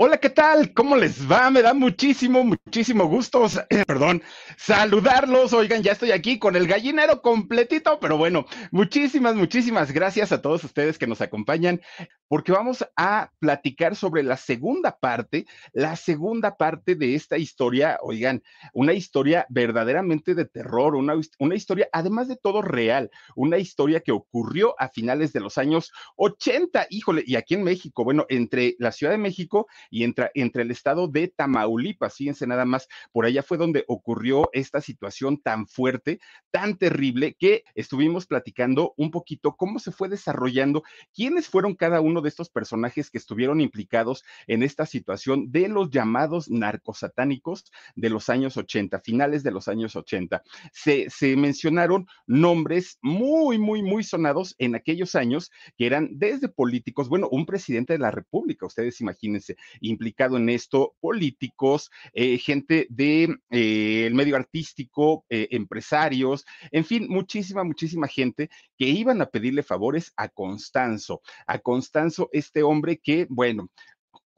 Hola, ¿qué tal? ¿Cómo les va? Me da muchísimo, muchísimo gusto, perdón, saludarlos. Oigan, ya estoy aquí con el gallinero completito, pero bueno, muchísimas, muchísimas gracias a todos ustedes que nos acompañan, porque vamos a platicar sobre la segunda parte, la segunda parte de esta historia, oigan, una historia verdaderamente de terror, una, una historia, además de todo real, una historia que ocurrió a finales de los años 80, híjole, y aquí en México, bueno, entre la Ciudad de México y entre, entre el estado de Tamaulipas, fíjense nada más, por allá fue donde ocurrió esta situación tan fuerte, tan terrible, que estuvimos platicando un poquito cómo se fue desarrollando, quiénes fueron cada uno de estos personajes que estuvieron implicados en esta situación de los llamados narcosatánicos de los años 80, finales de los años 80. Se, se mencionaron nombres muy, muy, muy sonados en aquellos años que eran desde políticos, bueno, un presidente de la República, ustedes imagínense, implicado en esto, políticos, eh, gente del de, eh, medio artístico, eh, empresarios, en fin, muchísima, muchísima gente que iban a pedirle favores a Constanzo, a Constanzo, este hombre que, bueno,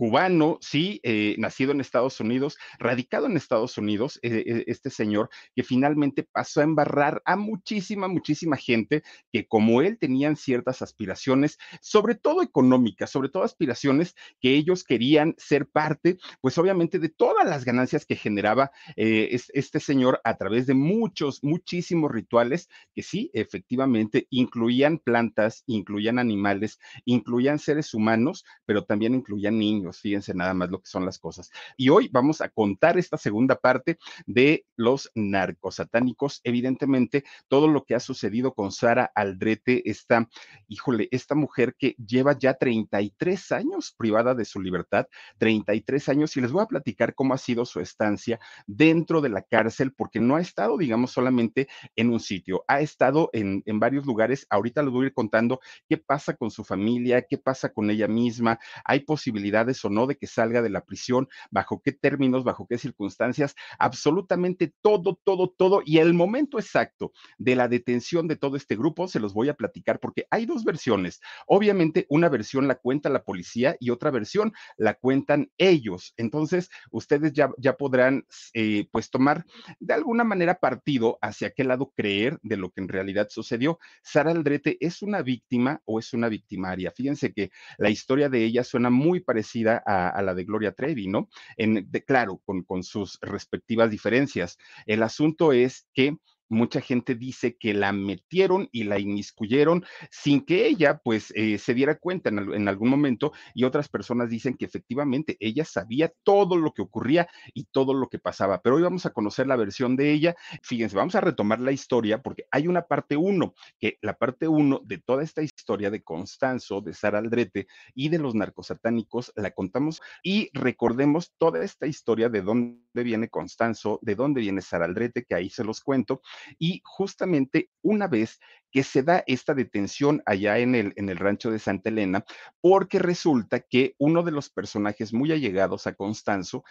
cubano, sí, eh, nacido en Estados Unidos, radicado en Estados Unidos, eh, eh, este señor que finalmente pasó a embarrar a muchísima, muchísima gente que como él tenían ciertas aspiraciones, sobre todo económicas, sobre todo aspiraciones que ellos querían ser parte, pues obviamente de todas las ganancias que generaba este señor a través de muchos, muchísimos rituales que sí, efectivamente, incluían plantas, incluían animales, incluían seres humanos, pero también incluían niños Fíjense nada más lo que son las cosas. Y hoy vamos a contar esta segunda parte de los narcosatánicos. Evidentemente, todo lo que ha sucedido con Sara Aldrete, esta, híjole, esta mujer que lleva ya 33 años privada de su libertad, 33 años, y les voy a platicar cómo ha sido su estancia dentro de la cárcel, porque no ha estado, digamos, solamente en un sitio, ha estado en, en varios lugares. Ahorita les voy a ir contando qué pasa con su familia, qué pasa con ella misma. Hay posibilidades o no de que salga de la prisión, bajo qué términos, bajo qué circunstancias, absolutamente todo, todo, todo. Y el momento exacto de la detención de todo este grupo se los voy a platicar porque hay dos versiones. Obviamente, una versión la cuenta la policía y otra versión la cuentan ellos. Entonces, ustedes ya, ya podrán, eh, pues, tomar de alguna manera partido hacia qué lado creer de lo que en realidad sucedió. Sara Aldrete es una víctima o es una victimaria. Fíjense que la historia de ella suena muy parecida a, la de Gloria Trevi, ¿no? En, claro, con, con sus respectivas diferencias. El asunto es que mucha gente dice que la metieron y la inmiscuyeron sin que ella pues eh, se diera cuenta en, en, algún momento y otras personas dicen que efectivamente ella sabía todo lo que ocurría y todo lo que pasaba. Pero hoy vamos a conocer la versión de ella. Fíjense, vamos a retomar la historia porque hay una parte uno, que la parte uno de toda esta historia de Constanzo, de Sara Aldrete y de los narcosatánicos la contamos y recordemos toda esta historia de dónde viene Constanzo, de dónde viene Sara Aldrete, que ahí se los cuento y justamente una vez que se da esta detención allá en el, en el rancho de Santa Elena, porque resulta que uno de los personajes muy allegados a Constanzo,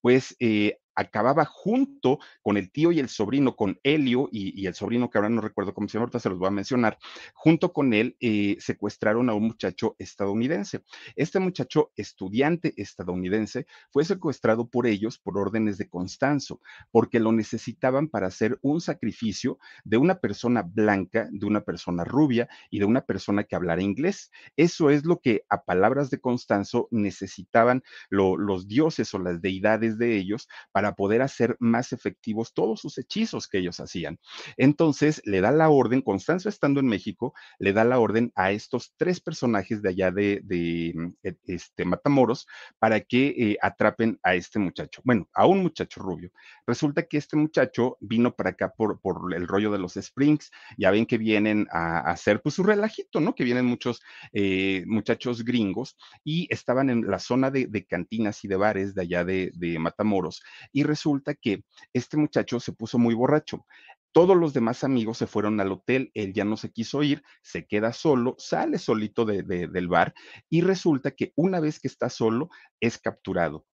pues eh, acababa junto con el tío y el sobrino, con Helio y, el sobrino que ahora no recuerdo cómo se llama, ahorita se los voy a mencionar, junto con él eh, secuestraron a un muchacho estadounidense. Este muchacho estudiante estadounidense fue secuestrado por ellos por órdenes de Constanzo, porque lo necesitaban para hacer un sacrificio de una persona blanca, de una persona rubia y de una persona que hablara inglés. Eso es lo que a palabras de Constanzo necesitaban los dioses o las deidades de ellos para para poder hacer más efectivos todos sus hechizos que ellos hacían. Entonces le da la orden, Constanzo estando en México, le da la orden a estos tres personajes de allá de, mm, e, este, Matamoros para que eh, atrapen a este muchacho. Bueno, a un muchacho rubio. Resulta que este muchacho vino para acá por, por el rollo de los Springs. Ya ven que vienen a, hacer pues su relajito, ¿no? Que vienen muchos eh, muchachos gringos y estaban en la zona de, cantinas y de bares de allá de, de Matamoros. Y resulta que este muchacho se puso muy borracho. Todos los demás amigos se fueron al hotel, él ya no se quiso ir, se queda solo, sale solito del bar y resulta que una vez que está solo es capturado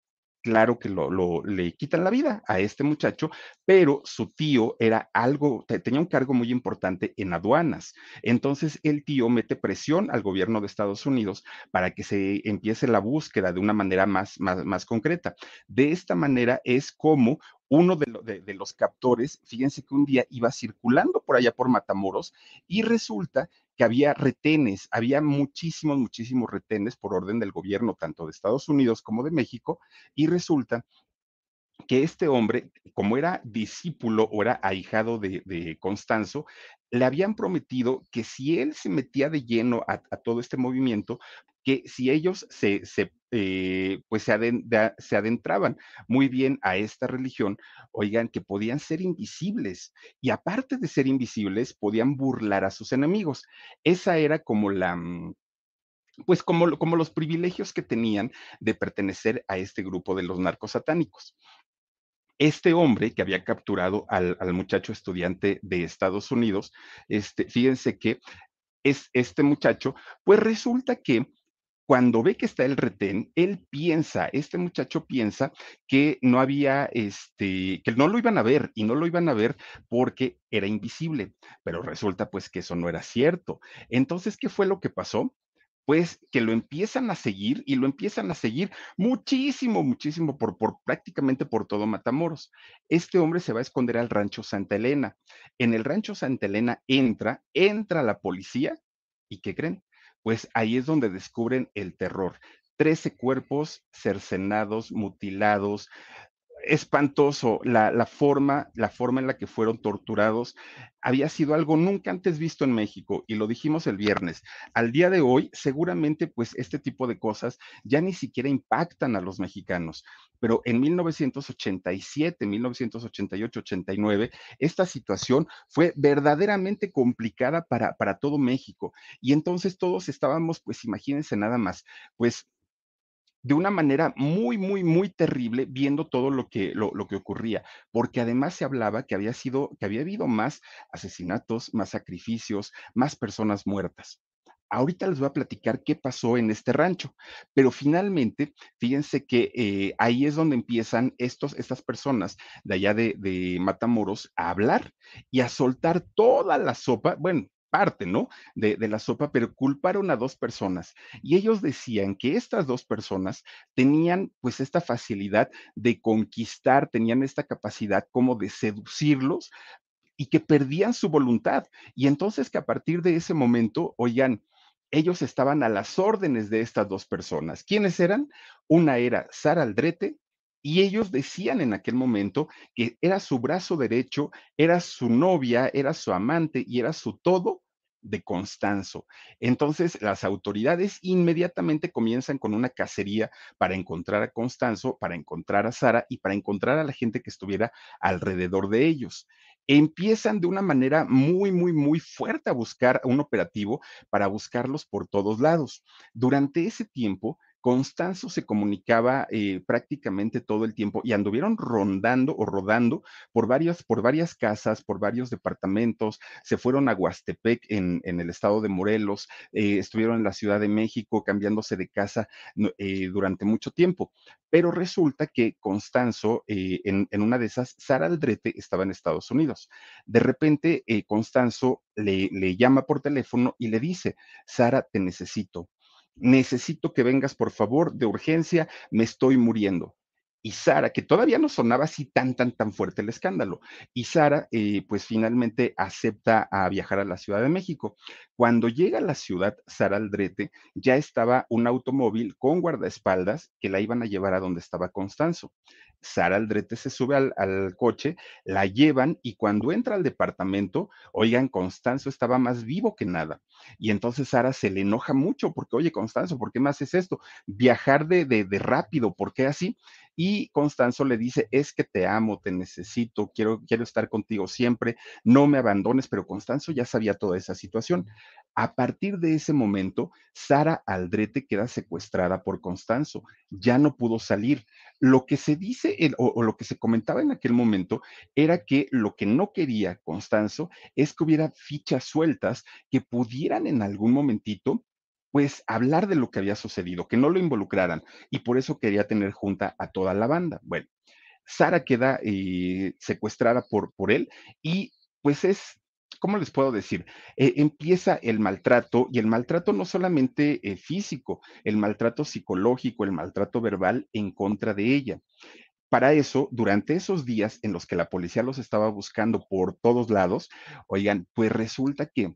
claro que lo, le quitan la vida a este muchacho, pero su tío era algo, tenía un cargo muy importante en aduanas. Entonces el tío mete presión al gobierno de Estados Unidos para que se empiece la búsqueda de una manera más, más, más concreta. De esta manera es como uno de, de, los captores, fíjense que un día iba circulando por allá por Matamoros y resulta que había retenes, había muchísimos, muchísimos retenes por orden del gobierno, tanto de Estados Unidos como de México, y resulta que este hombre, como era discípulo o era ahijado de, Constanzo, le habían prometido que si él se metía de lleno a, todo este movimiento, que si ellos se, eh, pues se, adentraban muy bien a esta religión, oigan, que podían ser invisibles y aparte de ser invisibles, podían burlar a sus enemigos. Esa era como la, mm, pues como, como los privilegios que tenían de pertenecer a este grupo de los narcos satánicos este hombre que había capturado al, muchacho estudiante de Estados Unidos, este, fíjense que es este muchacho, pues resulta que cuando ve que está el retén, él piensa, este muchacho piensa que no había, este, que no lo iban a ver y no lo iban a ver porque era invisible, pero resulta pues que eso no era cierto. Entonces, ¿qué fue lo que pasó? Pues que lo empiezan a seguir y lo empiezan a seguir muchísimo, muchísimo por, por prácticamente por todo Matamoros. Este hombre se va a esconder al rancho Santa Elena. En el rancho Santa Elena entra, entra la policía y ¿qué creen? Pues ahí es donde descubren el terror. Trece cuerpos cercenados, mutilados, espantoso la, forma, la forma en la que fueron torturados había sido algo nunca antes visto en México y lo dijimos el viernes. Al día de hoy, seguramente pues este tipo de cosas ya ni siquiera impactan a los mexicanos, pero en 1987, 1988, 89, esta situación fue verdaderamente complicada para, para todo México y entonces todos estábamos, pues imagínense nada más, pues de una manera muy, muy, muy terrible viendo todo lo que, lo, que ocurría, porque además se hablaba que había sido, que había habido más asesinatos, más sacrificios, más personas muertas. Ahorita les voy a platicar qué pasó en este rancho, pero finalmente, fíjense que eh, ahí es donde empiezan estos, estas personas de allá de, de Matamoros a hablar y a soltar toda la sopa, bueno, parte, ¿no? De, la sopa, pero culparon a dos personas. Y ellos decían que estas dos personas tenían pues esta facilidad de conquistar, tenían esta capacidad como de seducirlos y que perdían su voluntad. Y entonces que a partir de ese momento, oigan, ellos estaban a las órdenes de estas dos personas. ¿Quiénes eran? Una era Sara Aldrete y ellos decían en aquel momento que era su brazo derecho, era su novia, era su amante y era su todo de Constanzo. Entonces, las autoridades inmediatamente comienzan con una cacería para encontrar a Constanzo, para encontrar a Sara y para encontrar a la gente que estuviera alrededor de ellos. Empiezan de una manera muy, muy, muy fuerte a buscar un operativo para buscarlos por todos lados. Durante ese tiempo, Constanzo se comunicaba eh, prácticamente todo el tiempo y anduvieron rondando o rodando por varias, por varias casas, por varios departamentos, se fueron a Huastepec en, el estado de Morelos, eh, estuvieron en la Ciudad de México cambiándose de casa eh, durante mucho tiempo. Pero resulta que Constanzo, en, una de esas, Sara Aldrete estaba en Estados Unidos. De repente, Constanzo le, le llama por teléfono y le dice, Sara, te necesito necesito que vengas por favor de urgencia, me estoy muriendo. Y Sara, que todavía no sonaba así tan, tan, tan fuerte el escándalo. Y Sara, eh, pues finalmente acepta a viajar a la Ciudad de México. Cuando llega a la ciudad, Sara Aldrete, ya estaba un automóvil con guardaespaldas que la iban a llevar a donde estaba Constanzo. Sara Aldrete se sube al, coche, la llevan y cuando entra al departamento, oigan, Constanzo estaba más vivo que nada. Y entonces Sara se le enoja mucho porque, oye, Constanzo, ¿por qué me haces esto? Viajar de, de, de rápido, ¿por qué así? Y Constanzo le dice, es que te amo, te necesito, quiero, quiero estar contigo siempre, no me abandones, pero Constanzo ya sabía toda esa situación. A partir de ese momento, Sara Aldrete queda secuestrada por Constanzo, ya no pudo salir. Lo que se dice o, lo que se comentaba en aquel momento era que lo que no quería Constanzo es que hubiera fichas sueltas que pudieran en algún momentito pues hablar de lo que había sucedido, que no lo involucraran, y por eso quería tener junta a toda la banda. Bueno, Sara queda eh, secuestrada por, por él y pues es ¿cómo les puedo decir? Eh, empieza el maltrato y el maltrato no solamente eh, físico, el maltrato psicológico, el maltrato verbal en contra de ella. Para eso, durante esos días en los que la policía los estaba buscando por todos lados, oigan, pues resulta que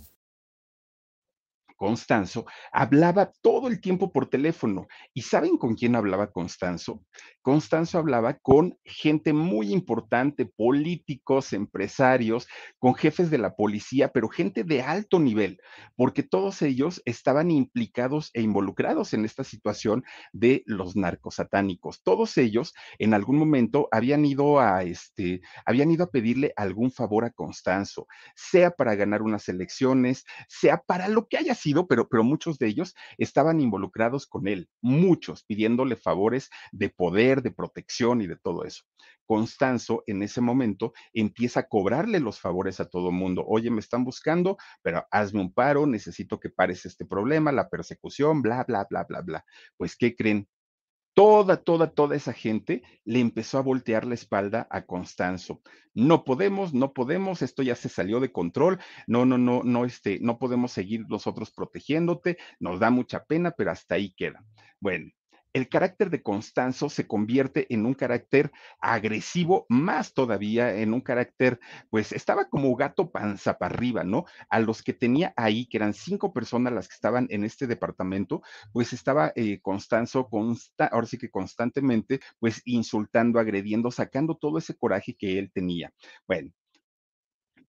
Constanzo hablaba todo el tiempo por teléfono. ¿Y saben con quién hablaba Constanzo? Constanzo hablaba con gente muy importante, políticos, empresarios, con jefes de la policía, pero gente de alto nivel, porque todos ellos estaban implicados e involucrados en esta situación de los narcosatánicos. Todos ellos en algún momento habían ido a este, habían ido a pedirle algún favor a Constanzo, sea para ganar unas elecciones, sea para lo que haya sido, pero, pero muchos de ellos estaban involucrados con él, muchos pidiéndole favores de poder de protección y de todo eso. Constanzo en ese momento empieza a cobrarle los favores a todo mundo. Oye, me están buscando, pero hazme un paro, necesito que pares este problema, la persecución, bla, bla, bla, bla, bla. Pues, ¿qué creen? Toda, toda, toda esa gente le empezó a voltear la espalda a Constanzo. No podemos, no podemos, esto ya se salió de control, no, no, no, no, este, no podemos seguir nosotros protegiéndote, nos da mucha pena, pero hasta ahí queda. Bueno, el carácter de Constanzo se convierte en un carácter agresivo, más todavía en un carácter, pues estaba como gato panza para arriba, ¿no? A los que tenía ahí, que eran cinco personas las que estaban en este departamento, pues estaba eh, Constanzo, consta ahora sí que constantemente, pues insultando, agrediendo, sacando todo ese coraje que él tenía. Bueno,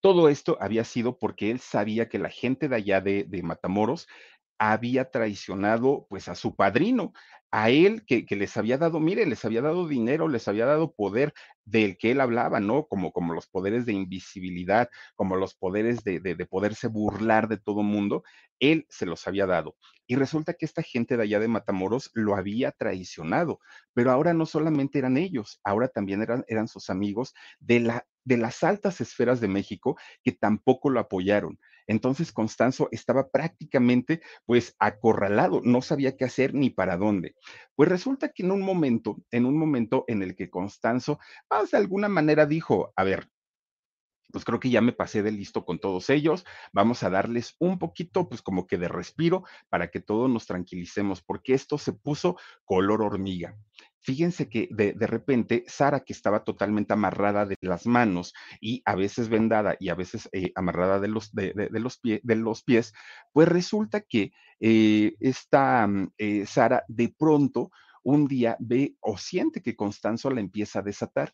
todo esto había sido porque él sabía que la gente de allá de, de Matamoros había traicionado pues a su padrino, a él que, les había dado, mire, les había dado dinero, les había dado poder del que él hablaba, ¿no? Como, como los poderes de invisibilidad, como los poderes de, de, de poderse burlar de todo mundo, él se los había dado. Y resulta que esta gente de allá de Matamoros lo había traicionado, pero ahora no solamente eran ellos, ahora también eran, eran sus amigos de, la, de las altas esferas de México que tampoco lo apoyaron. Entonces Constanzo estaba prácticamente pues acorralado, no sabía qué hacer ni para dónde. Pues resulta que en un momento, en un momento en el que Constanzo, más de alguna manera dijo, a ver, pues creo que ya me pasé de listo con todos ellos. Vamos a darles un poquito, pues como que de respiro para que todos nos tranquilicemos, porque esto se puso color hormiga. Fíjense que de, de, repente Sara, que estaba totalmente amarrada de las manos y a veces vendada y a veces eh, amarrada de los, de, de, los pie, de, los pies, pues resulta que eh, esta eh, Sara de pronto un día ve o siente que Constanzo la empieza a desatar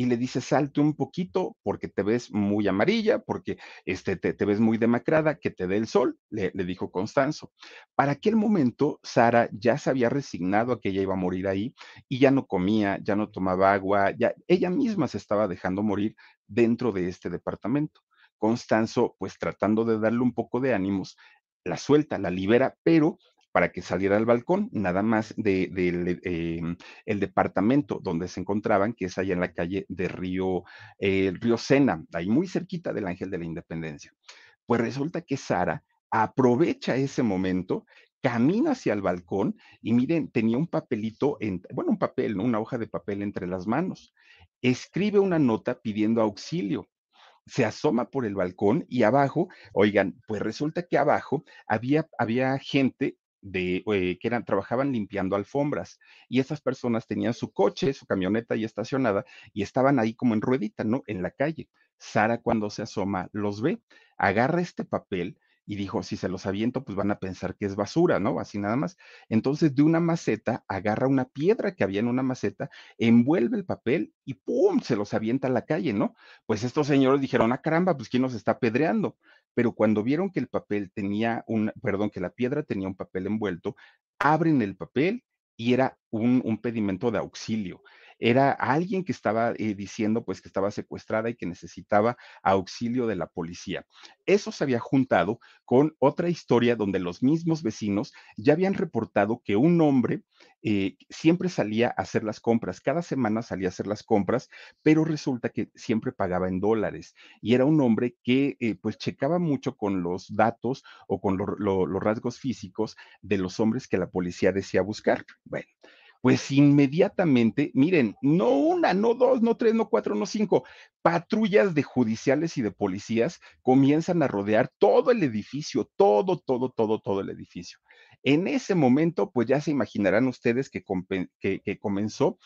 y le dice, salte un poquito porque te ves muy amarilla, porque este, te, te ves muy demacrada, que te dé el sol, le, dijo Constanzo. Para aquel momento, Sara ya se había resignado a que ella iba a morir ahí y ya no comía, ya no tomaba agua, ya ella misma se estaba dejando morir dentro de este departamento. Constanzo, pues tratando de darle un poco de ánimos, la suelta, la libera, pero para que saliera al balcón, nada más del de, eh, el departamento donde se encontraban, que es allá en la calle de Río, eh, Río Sena, ahí muy cerquita del Ángel de la Independencia. Pues resulta que Sara aprovecha ese momento, camina hacia el balcón y miren, tenía un papelito, en, bueno, un papel, una hoja de papel entre las manos. Escribe una nota pidiendo auxilio se asoma por el balcón y abajo, oigan, pues resulta que abajo había, había gente eh, que eran, trabajaban limpiando alfombras y esas personas tenían su coche, su camioneta ahí estacionada y estaban ahí como en ruedita, ¿no? En la calle. Sara cuando se asoma los ve, agarra este papel y dijo, si se los aviento, pues van a pensar que es basura, ¿no? Así nada más. Entonces, de una maceta, agarra una piedra que había en una maceta, envuelve el papel y ¡pum! se los avienta a la calle, ¿no? Pues estos señores dijeron, ah, caramba, pues ¿quién nos está apedreando? Pero cuando vieron que el papel tenía un, perdón, que la piedra tenía un papel envuelto, abren el papel y era un, pedimento de auxilio era alguien que estaba eh, diciendo pues que estaba secuestrada y que necesitaba auxilio de la policía. Eso se había juntado con otra historia donde los mismos vecinos ya habían reportado que un hombre eh, siempre salía a hacer las compras, cada semana salía a hacer las compras, pero resulta que siempre pagaba en dólares y era un hombre que eh, pues checaba mucho con los datos o con los rasgos físicos de los hombres que la policía decía buscar. Bueno, pues inmediatamente, miren, no una, no dos, no tres, no cuatro, no cinco, patrullas de judiciales y de policías comienzan a rodear todo el edificio, todo, todo, todo, todo el edificio. En ese momento, pues ya se imaginarán ustedes que, comenzó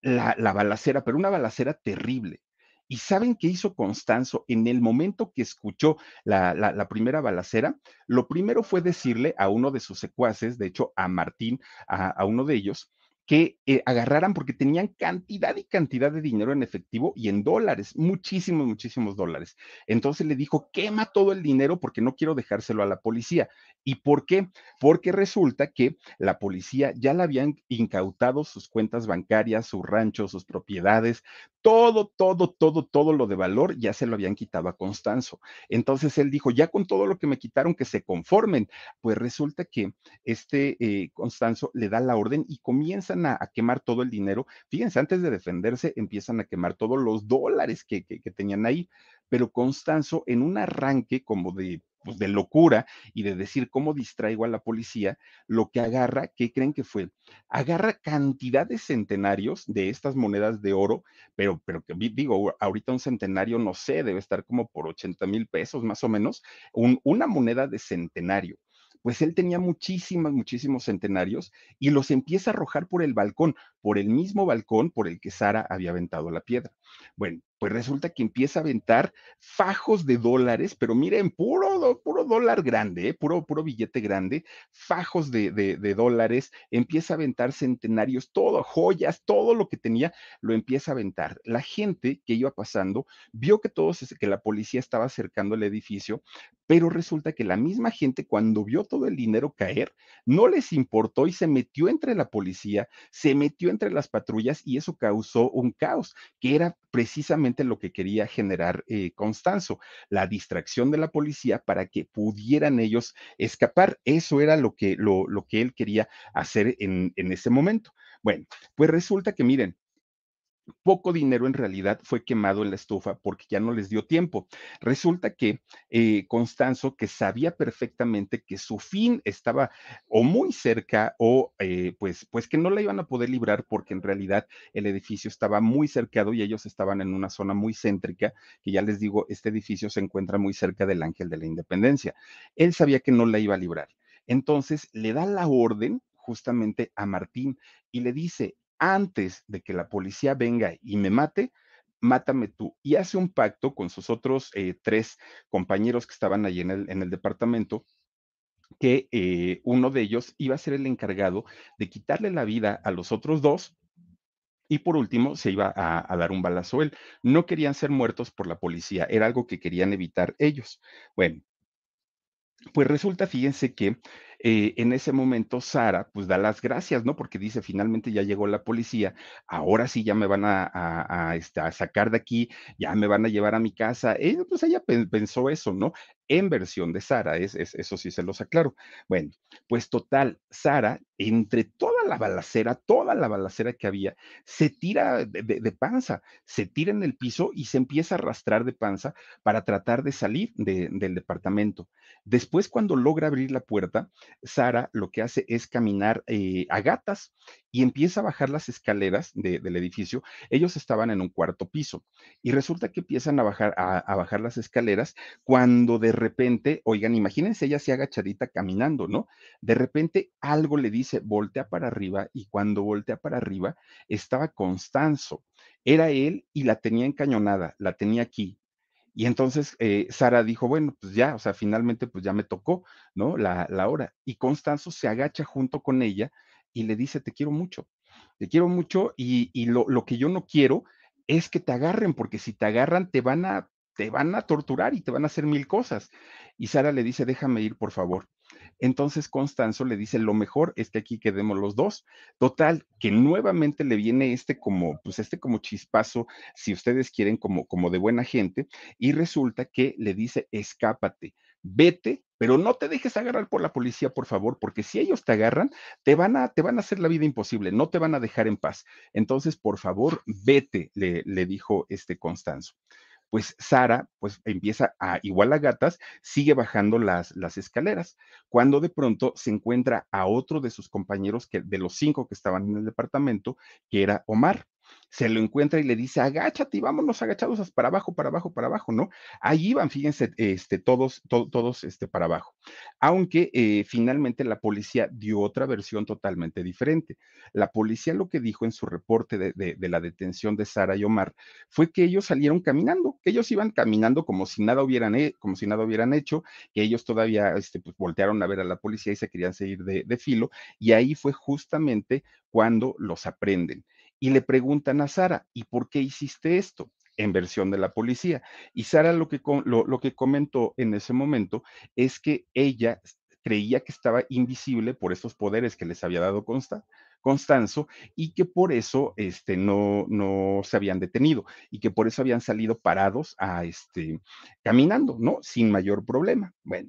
la, balacera, pero una balacera terrible. ¿Y saben qué hizo Constanzo en el momento que escuchó la, primera balacera? Lo primero fue decirle a uno de sus secuaces, de hecho a Martín, a uno de ellos, que eh, agarraran porque tenían cantidad y cantidad de dinero en efectivo y en dólares, muchísimos, muchísimos dólares. Entonces le dijo, quema todo el dinero porque no quiero dejárselo a la policía. ¿Y por qué? Porque resulta que la policía ya le habían incautado sus cuentas bancarias, su rancho, sus propiedades, todo, todo, todo, todo lo de valor ya se lo habían quitado a Constanzo. Entonces él dijo, ya con todo lo que me quitaron, que se conformen. Pues resulta que este eh, Constanzo le da la orden y comienza a, quemar todo el dinero. Fíjense, antes de defenderse, empiezan a quemar todos los dólares que, que tenían ahí. Pero Constanzo, en un arranque como de pues, de locura y de decir cómo distraigo a la policía, lo que agarra, ¿qué creen que fue? Agarra cantidad de centenarios de estas monedas de oro, pero, pero que digo, ahorita un centenario, no sé, debe estar como por 80 mil pesos más o menos, una moneda de centenario pues él tenía muchísimos, muchísimos centenarios y los empieza a arrojar por el balcón, por el mismo balcón por el que Sara había aventado la piedra. Bueno, pues resulta que empieza a aventar fajos de dólares, pero miren, puro, puro dólar grande, ¿eh? puro, puro billete grande, fajos de, dólares, empieza a aventar centenarios, todo, joyas, todo lo que tenía, lo empieza a aventar. La gente que iba pasando vio que todos, que la policía estaba acercando el edificio, pero resulta que la misma gente cuando vio todo el dinero caer, no les importó y se metió entre la policía, se metió entre las patrullas y eso causó un caos, que era precisamente lo que quería generar eh, Constanzo, la distracción de la policía para que pudieran ellos escapar. Eso era lo que, lo, lo que él quería hacer en, en ese momento. Bueno, pues resulta que miren, poco dinero en realidad fue quemado en la estufa porque ya no les dio tiempo. Resulta que eh, Constanzo, que sabía perfectamente que su fin estaba o muy cerca o eh, pues, pues que no la iban a poder librar porque en realidad el edificio estaba muy cercado y ellos estaban en una zona muy céntrica, que ya les digo, este edificio se encuentra muy cerca del Ángel de la Independencia. Él sabía que no la iba a librar. Entonces le da la orden justamente a Martín y le dice, antes de que la policía venga y me mate, mátame tú. Y hace un pacto con sus otros eh, tres compañeros que estaban allí en el, en el departamento, que eh, uno de ellos iba a ser el encargado de quitarle la vida a los otros dos. Y por último, se iba a, a dar un balazo él. No querían ser muertos por la policía, era algo que querían evitar ellos. Bueno, pues resulta, fíjense que eh, en ese momento Sara pues da las gracias, ¿no? Porque dice, finalmente ya llegó la policía, ahora sí ya me van a, este, sacar de aquí, ya me van a llevar a mi casa. Pues ella pensó eso, ¿no? En versión de Sara, es, eso sí se los aclaro. Bueno, pues total, Sara, entre toda la balacera, toda la balacera que había, se tira de, panza, se tira en el piso y se empieza a arrastrar de panza para tratar de salir del departamento. Después, cuando logra abrir la puerta, Sara lo que hace es caminar eh, a gatas y empieza a bajar las escaleras del edificio. Ellos estaban en un cuarto piso y resulta que empiezan a bajar, a, bajar las escaleras cuando de repente, oigan, imagínense ella se agachadita caminando, ¿no? De repente algo le dice, voltea para arriba y cuando voltea para arriba estaba Constanzo. Era él y la tenía encañonada, la tenía aquí, y entonces eh, Sara dijo, bueno, pues ya, o sea, finalmente pues ya me tocó, ¿no? La, la hora. Y Constanzo se agacha junto con ella y le dice, te quiero mucho, te quiero mucho y, y lo, lo, que yo no quiero es que te agarren, porque si te agarran te van a, te van a torturar y te van a hacer mil cosas. Y Sara le dice, déjame ir, por favor. Entonces Constanzo le dice, lo mejor es que aquí quedemos los dos. Total, que nuevamente le viene este como, pues este como chispazo, si ustedes quieren, como, como de buena gente, y resulta que le dice, escápate, vete, pero no te dejes agarrar por la policía, por favor, porque si ellos te agarran, te van a, te van a hacer la vida imposible, no te van a dejar en paz. Entonces, por favor, vete, le, le dijo este Constanzo pues Sara, pues empieza a, igual a gatas, sigue bajando las, las escaleras, cuando de pronto se encuentra a otro de sus compañeros, que, de los cinco que estaban en el departamento, que era Omar se lo encuentra y le dice, agáchate y vámonos agachados para abajo, para abajo, para abajo, ¿no? Ahí iban, fíjense, este, todos, todos este, para abajo. Aunque eh, finalmente la policía dio otra versión totalmente diferente. La policía lo que dijo en su reporte de, la detención de Sara y Omar fue que ellos salieron caminando, que ellos iban caminando como si nada hubieran, como si nada hubieran hecho, que ellos todavía este, pues, voltearon a ver a la policía y se querían seguir de, de filo, y ahí fue justamente cuando los aprenden y le preguntan a Sara, ¿y por qué hiciste esto? en versión de la policía. Y Sara lo que, lo, lo que comentó en ese momento es que ella creía que estaba invisible por esos poderes que les había dado Consta, Constanzo y que por eso este, no, no se habían detenido y que por eso habían salido parados a este, caminando, ¿no? Sin mayor problema. Bueno,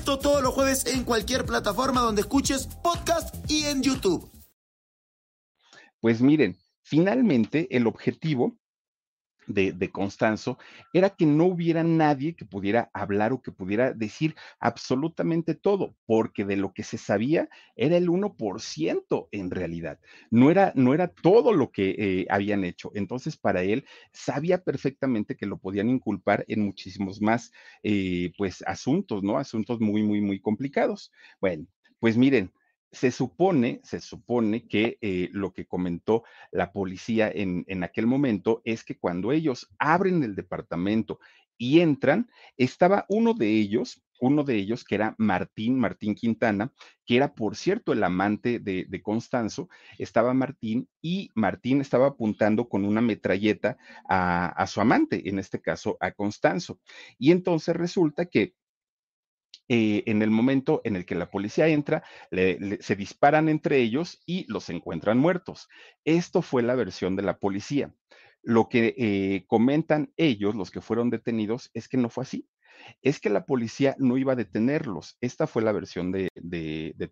Esto todos los jueves en cualquier plataforma donde escuches podcast y en YouTube. Pues miren, finalmente el objetivo de, de, Constanzo era que no hubiera nadie que pudiera hablar o que pudiera decir absolutamente todo, porque de lo que se sabía era el 1% en realidad, no era, no era todo lo que eh, habían hecho. Entonces, para él, sabía perfectamente que lo podían inculpar en muchísimos más, eh, pues, asuntos, ¿no? Asuntos muy, muy, muy complicados. Bueno, pues miren, se supone, se supone que eh, lo que comentó la policía en, en, aquel momento es que cuando ellos abren el departamento y entran, estaba uno de ellos, uno de ellos que era Martín, Martín Quintana, que era, por cierto, el amante de, de Constanzo, estaba Martín y Martín estaba apuntando con una metralleta a, a su amante, en este caso a Constanzo. Y entonces resulta que eh, en el momento en el que la policía entra, se disparan entre ellos y los encuentran muertos. Esto fue la versión de la policía. Lo que eh, comentan ellos, los que fueron detenidos, es que no fue así. Es que la policía no iba a detenerlos. Esta fue la versión de,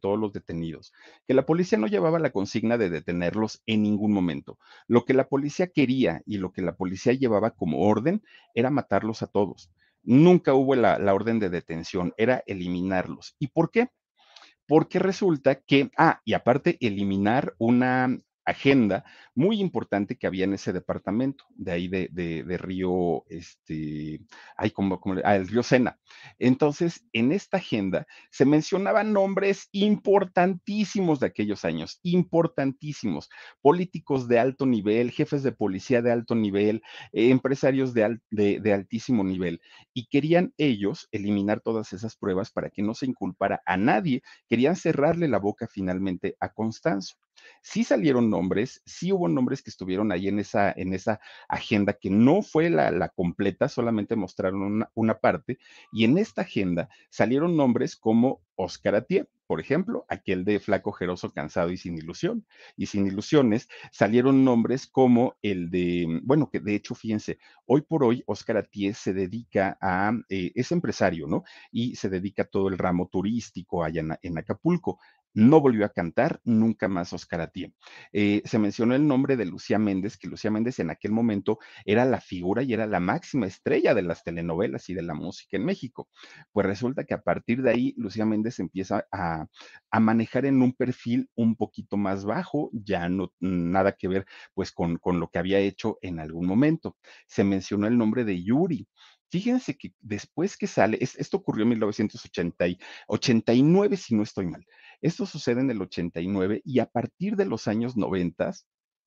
todos los detenidos. Que la policía no llevaba la consigna de detenerlos en ningún momento. Lo que la policía quería y lo que la policía llevaba como orden era matarlos a todos nunca hubo la, orden de detención, era eliminarlos. ¿Y por qué? Porque resulta que, ah, y aparte eliminar una agenda muy importante que había en ese departamento, de ahí de, de, Río, este, ay, como, como ah, el Río Sena. Entonces, en esta agenda se mencionaban nombres importantísimos de aquellos años, importantísimos, políticos de alto nivel, jefes de policía de alto nivel, eh, empresarios de, de altísimo nivel, y querían ellos eliminar todas esas pruebas para que no se inculpara a nadie, querían cerrarle la boca finalmente a Constanzo. Sí salieron nombres, sí hubo nombres que estuvieron ahí en esa, en esa agenda que no fue la, completa, solamente mostraron una, parte, y en esta agenda salieron nombres como Oscar Atié. por ejemplo, aquel de flaco, jeroso, cansado y sin ilusión. Y sin ilusiones salieron nombres como el de, bueno, que de hecho, fíjense, hoy por hoy Oscar Atié se dedica a, eh, es empresario, ¿no? Y se dedica a todo el ramo turístico allá en Acapulco no volvió a cantar nunca más Oscar Atié. Eh, se mencionó el nombre de Lucía Méndez, que Lucía Méndez en aquel momento era la figura y era la máxima estrella de las telenovelas y de la música en México. Pues resulta que a partir de ahí Lucía Méndez empieza a, manejar en un perfil un poquito más bajo, ya no nada que ver pues con, con lo que había hecho en algún momento. Se mencionó el nombre de Yuri. Fíjense que después que sale, esto ocurrió en 1989, si no estoy mal. Esto sucede en el 89 y a partir de los años 90,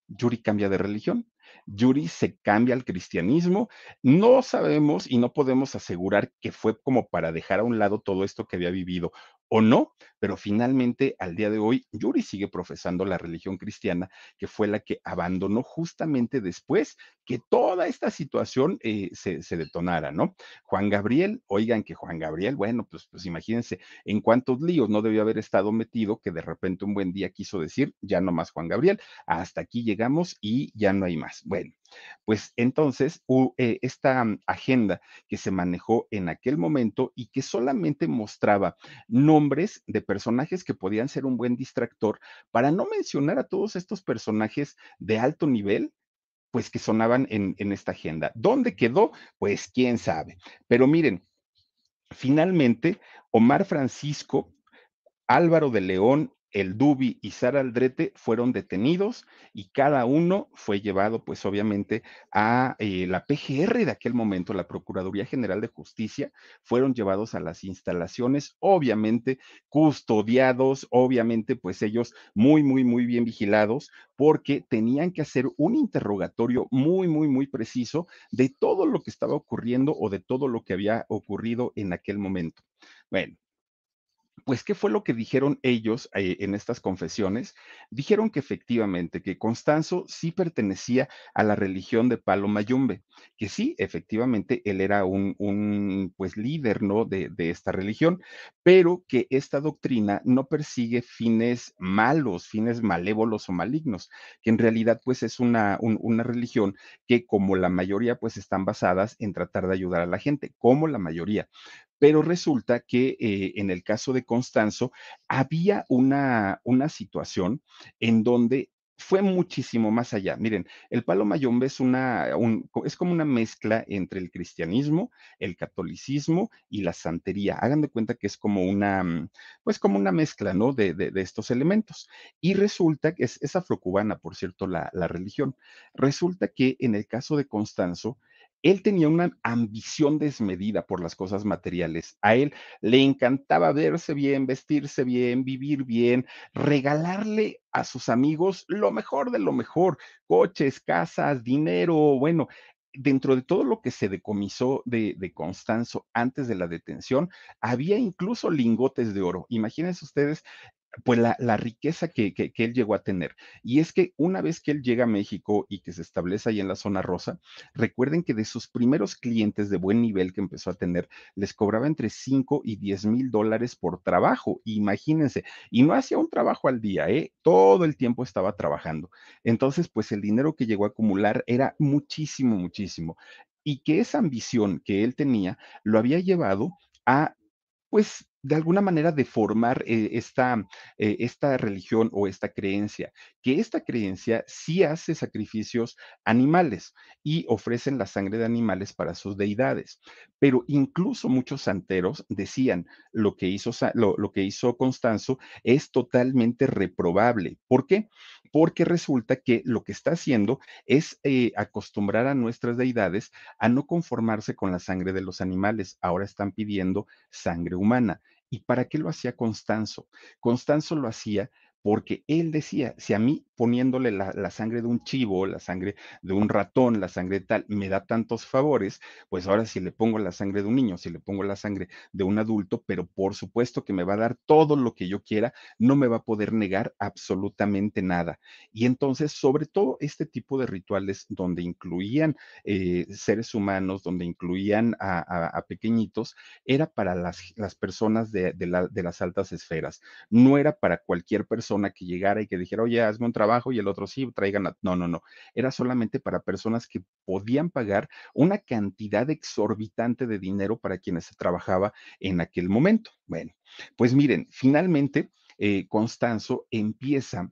Yuri cambia de religión. Yuri se cambia al cristianismo. No sabemos y no podemos asegurar que fue como para dejar a un lado todo esto que había vivido o no, pero finalmente al día de hoy Yuri sigue profesando la religión cristiana, que fue la que abandonó justamente después que toda esta situación eh, se, detonara, ¿no? Juan Gabriel, oigan que Juan Gabriel, bueno, pues, pues imagínense en cuántos líos no debió haber estado metido que de repente un buen día quiso decir, ya no más Juan Gabriel, hasta aquí llegamos y ya no hay más. Bueno, pues entonces eh, esta mm, agenda que se manejó en aquel momento y que solamente mostraba nombres de personajes que podían ser un buen distractor, para no mencionar a todos estos personajes de alto nivel, pues que sonaban en, en esta agenda. ¿Dónde quedó? Pues quién sabe. Pero miren, finalmente, Omar Francisco, Álvaro de León el Dubi y Sara Aldrete fueron detenidos y cada uno fue llevado, pues obviamente, a eh, la PGR de aquel momento, la Procuraduría General de Justicia, fueron llevados a las instalaciones, obviamente custodiados, obviamente, pues ellos muy, muy, muy bien vigilados, porque tenían que hacer un interrogatorio muy, muy, muy preciso de todo lo que estaba ocurriendo o de todo lo que había ocurrido en aquel momento. Bueno, pues, ¿qué fue lo que dijeron ellos eh, en estas confesiones? Dijeron que efectivamente, que Constanzo sí pertenecía a la religión de Palo Mayumbe, que sí, efectivamente, él era un, pues, líder, ¿no? De, esta religión, pero que esta doctrina no persigue fines malos, fines malévolos o malignos, que en realidad, pues, es una, una religión que, como la mayoría, pues, están basadas en tratar de ayudar a la gente, como la mayoría pero resulta que eh, en el caso de Constanzo había una, una situación en donde fue muchísimo más allá. Miren, el palo mayombe es, una, es como una mezcla entre el cristianismo, el catolicismo y la santería. Hagan de cuenta que es como una, mm, pues como una mezcla, ¿no? De, de, estos elementos. Y resulta que es, es afrocubana, por cierto, la, la religión. Resulta que en el caso de Constanzo, él tenía una ambición desmedida por las cosas materiales. A él le encantaba verse bien, vestirse bien, vivir bien, regalarle a sus amigos lo mejor de lo mejor, coches, casas, dinero, bueno. Dentro de todo lo que se decomisó de, Constanzo antes de la detención, había incluso lingotes de oro. Imagínense ustedes pues la, riqueza que, él llegó a tener. Y es que una vez que él llega a México y que se establece ahí en la zona rosa, recuerden que de sus primeros clientes de buen nivel que empezó a tener, les cobraba entre 5 y 10 mil dólares por trabajo. Imagínense, y no hacía un trabajo al día, ¿eh? Todo el tiempo estaba trabajando. Entonces, pues el dinero que llegó a acumular era muchísimo, muchísimo. Y que esa ambición que él tenía lo había llevado a, pues, de alguna manera deformar eh, esta, eh, esta religión o esta creencia, que esta creencia sí hace sacrificios animales y ofrecen la sangre de animales para sus deidades. Pero incluso muchos santeros decían lo que hizo, lo, lo que hizo Constanzo es totalmente reprobable. ¿Por qué? Porque resulta que lo que está haciendo es eh, acostumbrar a nuestras deidades a no conformarse con la sangre de los animales. Ahora están pidiendo sangre humana. ¿Y para qué lo hacía Constanzo? Constanzo lo hacía porque él decía, si a mí poniéndole la, sangre de un chivo, la sangre de un ratón, la sangre de tal, me da tantos favores, pues ahora si le pongo la sangre de un niño, si le pongo la sangre de un adulto, pero por supuesto que me va a dar todo lo que yo quiera, no me va a poder negar absolutamente nada. Y entonces, sobre todo este tipo de rituales donde incluían eh, seres humanos, donde incluían a, pequeñitos, era para las, las personas de, de las altas esferas, no era para cualquier persona que llegara y que dijera, oye, hazme un trabajo y el otro sí, traigan, a... no, no, no, era solamente para personas que podían pagar una cantidad exorbitante de dinero para quienes se trabajaba en aquel momento. Bueno, pues miren, finalmente eh, Constanzo empieza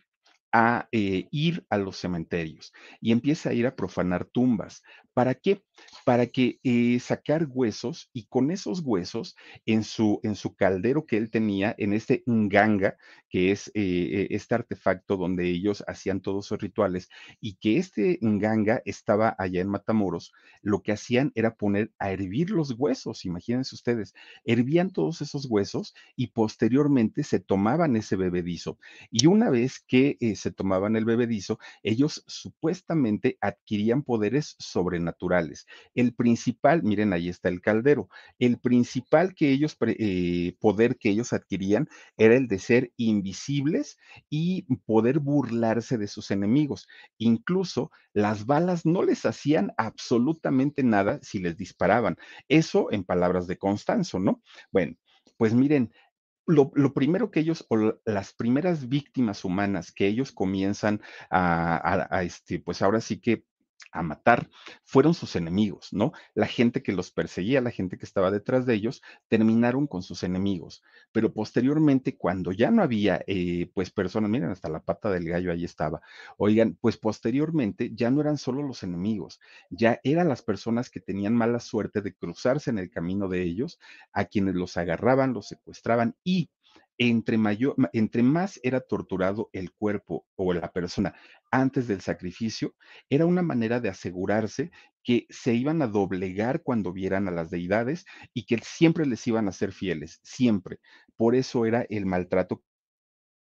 a eh, ir a los cementerios y empieza a ir a profanar tumbas. ¿Para qué? Para que eh, sacar huesos y con esos huesos en su, en su caldero que él tenía, en este nganga, que es eh, este artefacto donde ellos hacían todos sus rituales, y que este nganga estaba allá en Matamoros, lo que hacían era poner a hervir los huesos, imagínense ustedes, hervían todos esos huesos y posteriormente se tomaban ese bebedizo. Y una vez que eh, se tomaban el bebedizo, ellos supuestamente adquirían poderes sobrenaturales naturales. El principal, miren, ahí está el caldero, el principal que ellos, eh, poder que ellos adquirían era el de ser invisibles y poder burlarse de sus enemigos. Incluso las balas no les hacían absolutamente nada si les disparaban. Eso en palabras de Constanzo, ¿no? Bueno, pues miren, lo, lo, primero que ellos, o las primeras víctimas humanas que ellos comienzan a, a, a, este, pues ahora sí que a matar fueron sus enemigos, ¿no? La gente que los perseguía, la gente que estaba detrás de ellos, terminaron con sus enemigos. Pero posteriormente, cuando ya no había, eh, pues, personas, miren, hasta la pata del gallo ahí estaba, oigan, pues posteriormente ya no eran solo los enemigos, ya eran las personas que tenían mala suerte de cruzarse en el camino de ellos, a quienes los agarraban, los secuestraban y entre, más era torturado el cuerpo o la persona antes del sacrificio, era una manera de asegurarse que se iban a doblegar cuando vieran a las deidades y que siempre les iban a ser fieles, siempre. Por eso era el maltrato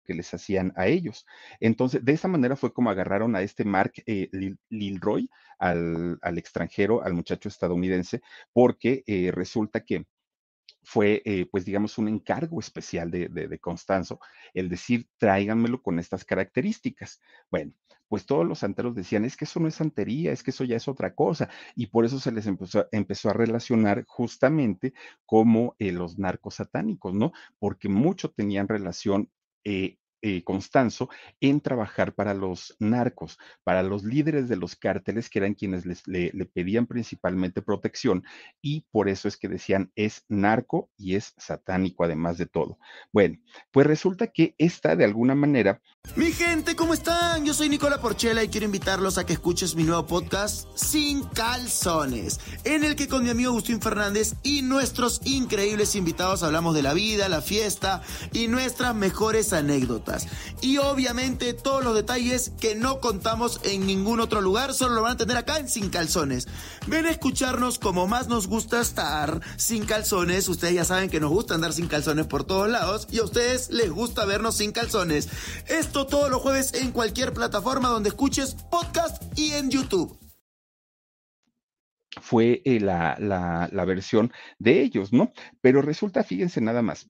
que les hacían a ellos. Entonces, de esa manera fue como agarraron a este Mark eh, Lilroy, al, al, extranjero, al muchacho estadounidense, porque eh, resulta que fue, eh, pues digamos, un encargo especial de, de, Constanzo, el decir, tráiganmelo con estas características. Bueno, pues todos los santeros decían, es que eso no es santería, es que eso ya es otra cosa, y por eso se les empezó, empezó a relacionar justamente como eh, los narcos satánicos, ¿no? Porque mucho tenían relación eh, eh, Constanzo en trabajar para los narcos, para los líderes de los cárteles, que eran quienes les, le, le, pedían principalmente protección, y por eso es que decían es narco y es satánico, además de todo. Bueno, pues resulta que esta de alguna manera. Mi gente, ¿cómo están? Yo soy Nicola Porchela y quiero invitarlos a que escuches mi nuevo podcast Sin Calzones, en el que con mi amigo Agustín Fernández y nuestros increíbles invitados hablamos de la vida, la fiesta y nuestras mejores anécdotas. Y obviamente todos los detalles que no contamos en ningún otro lugar, solo lo van a tener acá en Sin Calzones. Ven a escucharnos como más nos gusta estar sin calzones. Ustedes ya saben que nos gusta andar sin calzones por todos lados y a ustedes les gusta vernos sin calzones. Esto todos los jueves en cualquier plataforma donde escuches podcast y en YouTube fue eh, la, la, la, versión de ellos, ¿no? Pero resulta, fíjense nada más,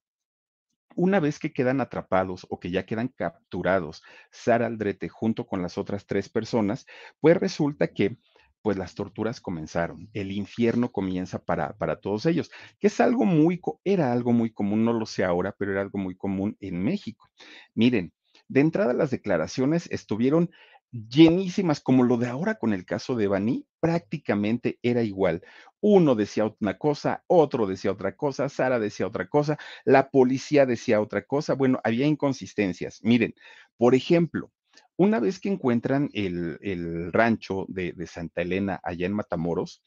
una vez que quedan atrapados o que ya quedan capturados Sara Aldrete junto con las otras tres personas, pues resulta que pues las torturas comenzaron, el infierno comienza para, para todos ellos, que es algo muy, era algo muy común, no lo sé ahora, pero era algo muy común en México. Miren, de entrada las declaraciones estuvieron llenísimas, como lo de ahora con el caso de Bani, prácticamente era igual. Uno decía una cosa, otro decía otra cosa, Sara decía otra cosa, la policía decía otra cosa. Bueno, había inconsistencias. Miren, por ejemplo, una vez que encuentran el, el rancho de, de Santa Elena allá en Matamoros,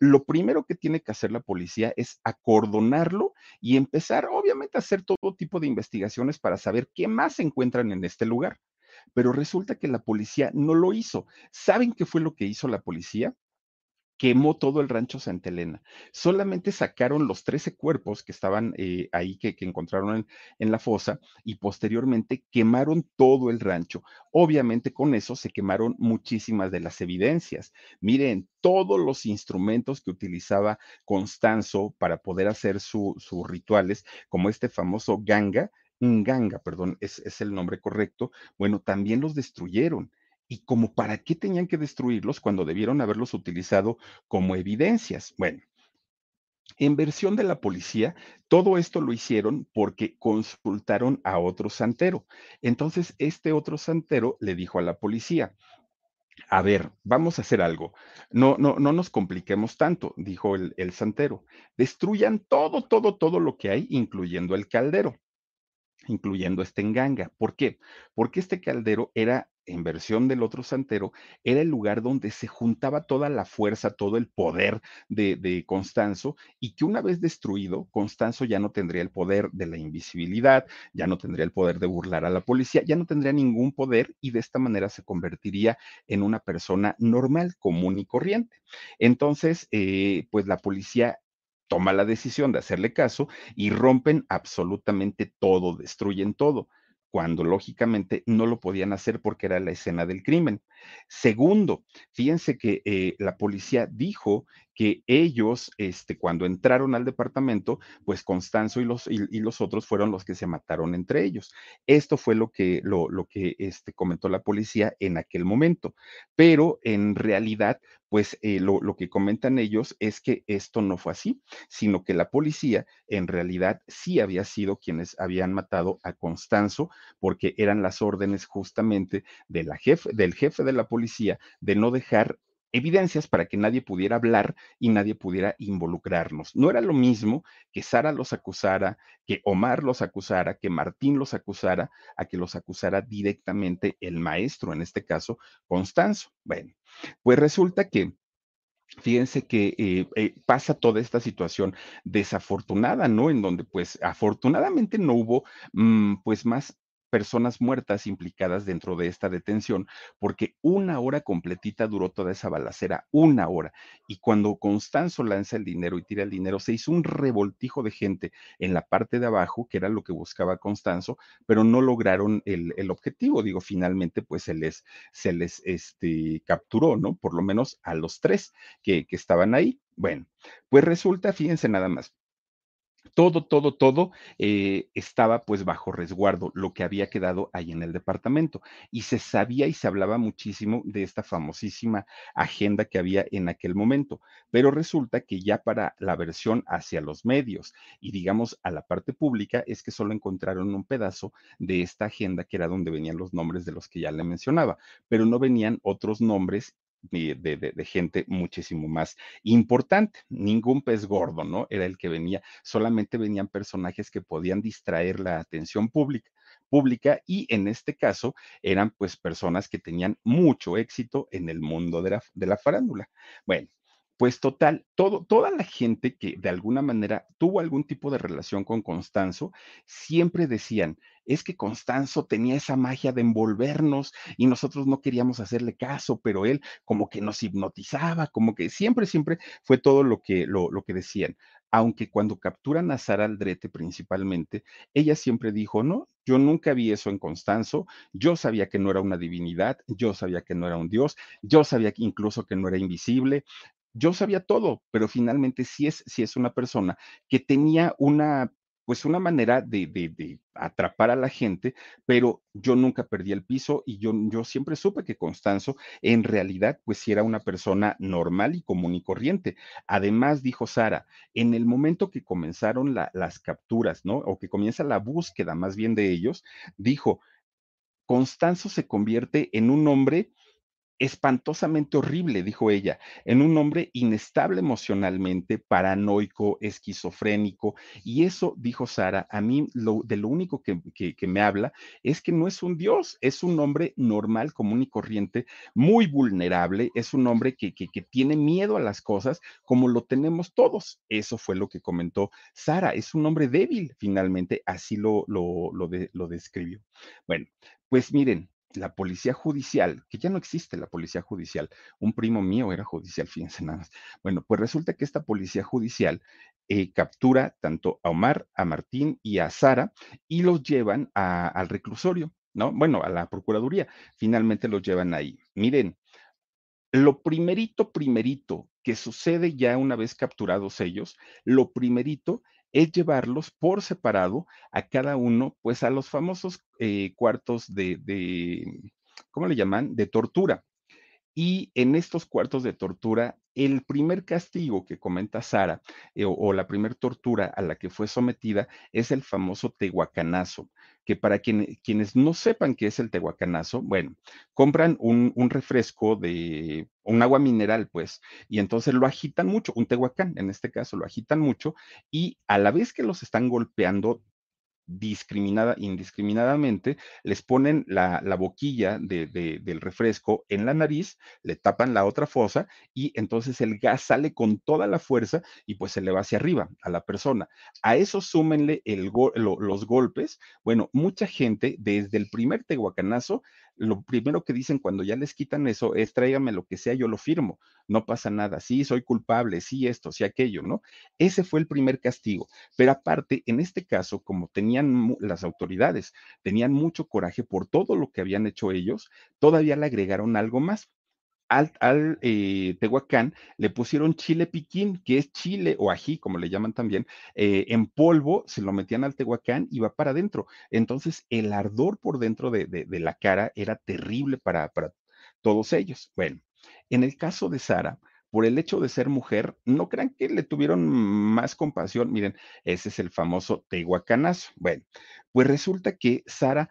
lo primero que tiene que hacer la policía es acordonarlo y empezar, obviamente, a hacer todo tipo de investigaciones para saber qué más se encuentran en este lugar pero resulta que la policía no lo hizo. ¿Saben qué fue lo que hizo la policía? Quemó todo el rancho Santa Elena. Solamente sacaron los 13 cuerpos que estaban eh, ahí, que, encontraron en, la fosa, y posteriormente quemaron todo el rancho. Obviamente con eso se quemaron muchísimas de las evidencias. Miren, todos los instrumentos que utilizaba Constanzo para poder hacer sus rituales, como este famoso ganga, Nganga, perdón, es, es el nombre correcto, bueno, también los destruyeron y como para qué tenían que destruirlos cuando debieron haberlos utilizado como evidencias. Bueno, en versión de la policía, todo esto lo hicieron porque consultaron a otro santero. Entonces, este otro santero le dijo a la policía, a ver, vamos a hacer algo. No, no, no nos compliquemos tanto, dijo el, el santero. Destruyan todo, todo, todo lo que hay, incluyendo el caldero incluyendo este enganga. ¿Por qué? Porque este caldero era, en versión del otro santero, era el lugar donde se juntaba toda la fuerza, todo el poder de, de, Constanzo, y que una vez destruido, Constanzo ya no tendría el poder de la invisibilidad, ya no tendría el poder de burlar a la policía, ya no tendría ningún poder y de esta manera se convertiría en una persona normal, común y corriente. Entonces, eh, pues la policía toma la decisión de hacerle caso y rompen absolutamente todo, destruyen todo, cuando lógicamente no lo podían hacer porque era la escena del crimen. Segundo, fíjense que eh, la policía dijo que ellos, este, cuando entraron al departamento, pues Constanzo y los, y, los otros fueron los que se mataron entre ellos. Esto fue lo que, lo, lo que este, comentó la policía en aquel momento. Pero en realidad, pues eh, lo, que comentan ellos es que esto no fue así, sino que la policía en realidad sí había sido quienes habían matado a Constanzo, porque eran las órdenes justamente de la jefe, del jefe de la policía de no dejar evidencias para que nadie pudiera hablar y nadie pudiera involucrarnos. No era lo mismo que Sara los acusara, que Omar los acusara, que Martín los acusara, a que los acusara directamente el maestro, en este caso, Constanzo. Bueno, pues resulta que Fíjense que eh, eh, pasa toda esta situación desafortunada, ¿no? En donde, pues, afortunadamente no hubo, mmm, pues, más personas muertas implicadas dentro de esta detención, porque una hora completita duró toda esa balacera, una hora. Y cuando Constanzo lanza el dinero y tira el dinero, se hizo un revoltijo de gente en la parte de abajo, que era lo que buscaba Constanzo, pero no lograron el, el objetivo. Digo, finalmente, pues se les, se les este, capturó, ¿no? Por lo menos a los tres que, que estaban ahí. Bueno, pues resulta, fíjense nada más, todo, todo, todo eh, estaba pues bajo resguardo, lo que había quedado ahí en el departamento. Y se sabía y se hablaba muchísimo de esta famosísima agenda que había en aquel momento. Pero resulta que ya para la versión hacia los medios y digamos a la parte pública es que solo encontraron un pedazo de esta agenda que era donde venían los nombres de los que ya le mencionaba, pero no venían otros nombres de, gente muchísimo más importante. Ningún pez gordo, ¿no? Era el que venía, solamente venían personajes que podían distraer la atención pública pública y en este caso eran pues personas que tenían mucho éxito en el mundo de la, de la farándula. Bueno, pues total, todo, toda la gente que de alguna manera tuvo algún tipo de relación con Constanzo, siempre decían, es que Constanzo tenía esa magia de envolvernos y nosotros no queríamos hacerle caso, pero él como que nos hipnotizaba, como que siempre, siempre fue todo lo que, lo, lo que decían. Aunque cuando capturan a Sara Aldrete principalmente, ella siempre dijo, no, yo nunca vi eso en Constanzo, yo sabía que no era una divinidad, yo sabía que no era un dios, yo sabía que incluso que no era invisible, yo sabía todo, pero finalmente sí es, sí es una persona que tenía una pues una manera de, de, atrapar a la gente, pero yo nunca perdí el piso y yo, yo siempre supe que Constanzo en realidad pues sí era una persona normal y común y corriente. Además, dijo Sara, en el momento que comenzaron la, las capturas, ¿no? O que comienza la búsqueda más bien de ellos, dijo, Constanzo se convierte en un hombre espantosamente horrible, dijo ella, en un hombre inestable emocionalmente, paranoico, esquizofrénico. Y eso, dijo Sara, a mí lo, de lo único que, que, me habla es que no es un dios, es un hombre normal, común y corriente, muy vulnerable, es un hombre que, que, tiene miedo a las cosas como lo tenemos todos. Eso fue lo que comentó Sara, es un hombre débil, finalmente, así lo, lo, lo describió. Bueno, pues miren, la policía judicial, que ya no existe la policía judicial, un primo mío era judicial, fíjense nada más. Bueno, pues resulta que esta policía judicial eh, captura tanto a Omar, a Martín y a Sara y los llevan al reclusorio, ¿no? Bueno, a la Procuraduría. Finalmente los llevan ahí. Miren, lo primerito, primerito que sucede ya una vez capturados ellos, lo primerito es llevarlos por separado a cada uno, pues a los famosos eh, cuartos de, de, ¿cómo le llaman? De tortura. Y en estos cuartos de tortura, el primer castigo que comenta Sara, eh, o, la primera tortura a la que fue sometida, es el famoso tehuacanazo, que para quienes no sepan qué es el tehuacanazo, bueno, compran un, un, refresco de un agua mineral, pues, y entonces lo agitan mucho, un tehuacán, en este caso, lo agitan mucho, y a la vez que los están golpeando, discriminada, indiscriminadamente, les ponen la, boquilla del refresco en la nariz, le tapan la otra fosa y entonces el gas sale con toda la fuerza y pues se le va hacia arriba a la persona. A eso súmenle el los golpes. Bueno, mucha gente desde el primer tehuacanazo lo primero que dicen cuando ya les quitan eso es tráigame lo que sea, yo lo firmo, no pasa nada, sí, soy culpable, sí, esto, sí, aquello, ¿no? Ese fue el primer castigo. Pero aparte, en este caso, como tenían las autoridades, tenían mucho coraje por todo lo que habían hecho ellos, todavía le agregaron algo más al, eh, Tehuacán le pusieron chile piquín, que es chile o ají, como le llaman también, eh, en polvo, se lo metían al Tehuacán y va para adentro. Entonces, el ardor por dentro de, la cara era terrible para, para todos ellos. Bueno, en el caso de Sara, por el hecho de ser mujer, no crean que le tuvieron más compasión. Miren, ese es el famoso tehuacanazo. Bueno, pues resulta que Sara,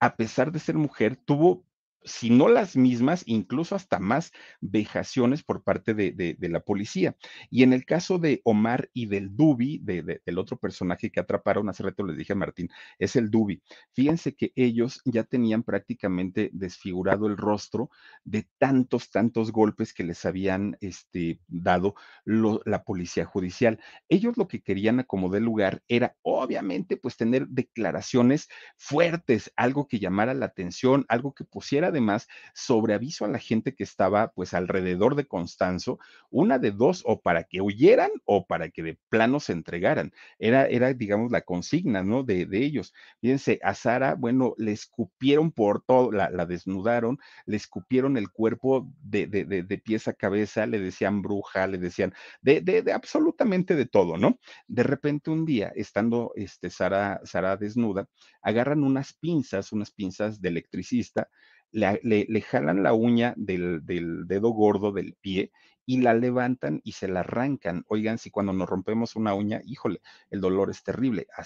a pesar de ser mujer, tuvo si no las mismas, incluso hasta más vejaciones por parte de, la policía. Y en el caso de Omar y del Dubi, del otro personaje que atraparon, hace rato les dije a Martín, es el Dubi. Fíjense que ellos ya tenían prácticamente desfigurado el rostro de tantos, tantos golpes que les habían este, dado la policía judicial. Ellos lo que querían acomodar lugar era, obviamente, pues tener declaraciones fuertes, algo que llamara la atención, algo que pusiera además sobre aviso a la gente que estaba pues alrededor de Constanzo, una de dos, o para que huyeran o para que de plano se entregaran. Era, era digamos, la consigna, ¿no? De, de ellos. Fíjense, a Sara, bueno, le escupieron por todo, la, la desnudaron, le escupieron el cuerpo de, de, de, pies a cabeza, le decían bruja, le decían de, de, absolutamente de todo, ¿no? De repente un día, estando este, Sara, Sara desnuda, agarran unas pinzas, unas pinzas de electricista, le, jalan la uña del, dedo gordo del pie y la levantan y se la arrancan. Oigan, si cuando nos rompemos una uña, híjole, el dolor es terrible. A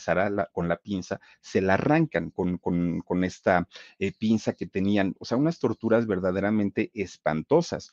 con la pinza se la arrancan con, con, esta eh, pinza que tenían. O sea, unas torturas verdaderamente espantosas.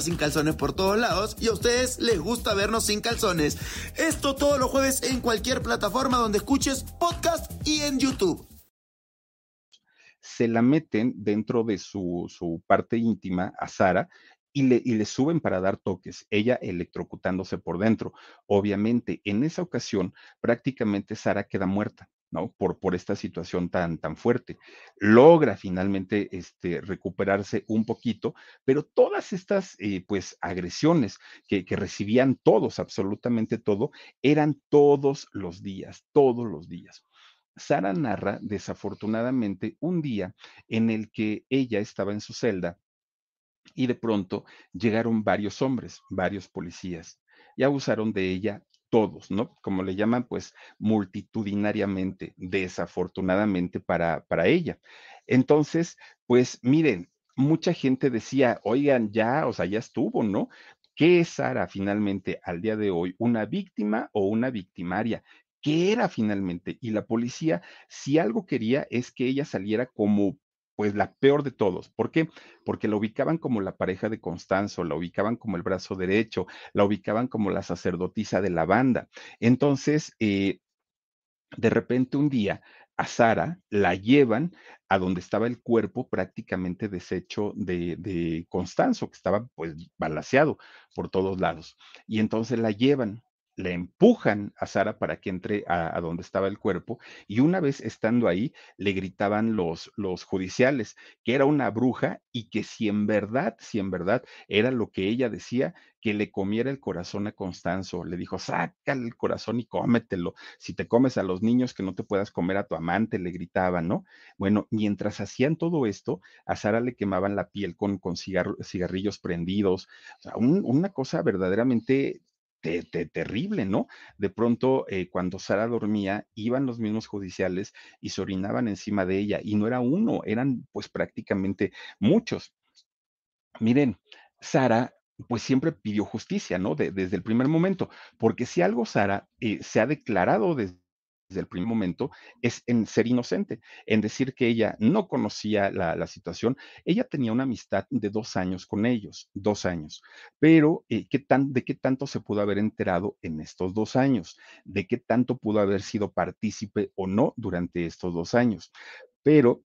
sin calzones por todos lados y a ustedes les gusta vernos sin calzones. Esto todos los jueves en cualquier plataforma donde escuches podcast y en YouTube. Se la meten dentro de su, su parte íntima a Sara y le, y le, suben para dar toques, ella electrocutándose por dentro. Obviamente, en esa ocasión, prácticamente Sara queda muerta. Por esta situación tan, tan fuerte. Logra finalmente este, recuperarse un poquito, pero todas estas, eh, pues, agresiones que, que recibían todos, absolutamente todo, eran todos los días, todos los días. Sara narra, desafortunadamente, un día en el que ella estaba en su celda y de pronto llegaron varios hombres, varios policías, y abusaron de ella todos, ¿no? Como le llaman, pues multitudinariamente, desafortunadamente para, para ella. Entonces, pues miren, mucha gente decía, oigan, ya, o sea, ya estuvo, ¿no? ¿Qué es Sara finalmente al día de hoy? ¿Una víctima o una victimaria? ¿Qué era finalmente? Y la policía, si algo quería, es que ella saliera como pues la peor de todos. ¿Por qué? Porque la ubicaban como la pareja de Constanzo, la ubicaban como el brazo derecho, la ubicaban como la sacerdotisa de la banda. Entonces, eh, de repente un día a Sara la llevan a donde estaba el cuerpo prácticamente deshecho de, de Constanzo, que estaba pues balaseado por todos lados. Y entonces la llevan le empujan a Sara para que entre a, donde estaba el cuerpo y una vez estando ahí le gritaban los, los judiciales que era una bruja y que si en verdad, si en verdad era lo que ella decía, que le comiera el corazón a Constanzo. Le dijo, saca el corazón y cómetelo. Si te comes a los niños, que no te puedas comer a tu amante, le gritaban, ¿no? Bueno, mientras hacían todo esto, a Sara le quemaban la piel con, con cigarrillos prendidos. O sea, una cosa verdaderamente terrible, ¿no? De pronto, eh, cuando Sara dormía, iban los mismos judiciales y se orinaban encima de ella, y no era uno, eran pues prácticamente muchos. Miren, Sara pues siempre pidió justicia, ¿no? desde el primer momento, porque si algo Sara eh, se ha declarado desde desde el primer momento es en ser inocente, en decir que ella no conocía la, situación. Ella tenía una amistad de dos años con ellos, dos años, pero eh, ¿qué tan, ¿de qué tanto se pudo haber enterado en estos dos años? ¿De qué tanto pudo haber sido partícipe o no durante estos dos años? Pero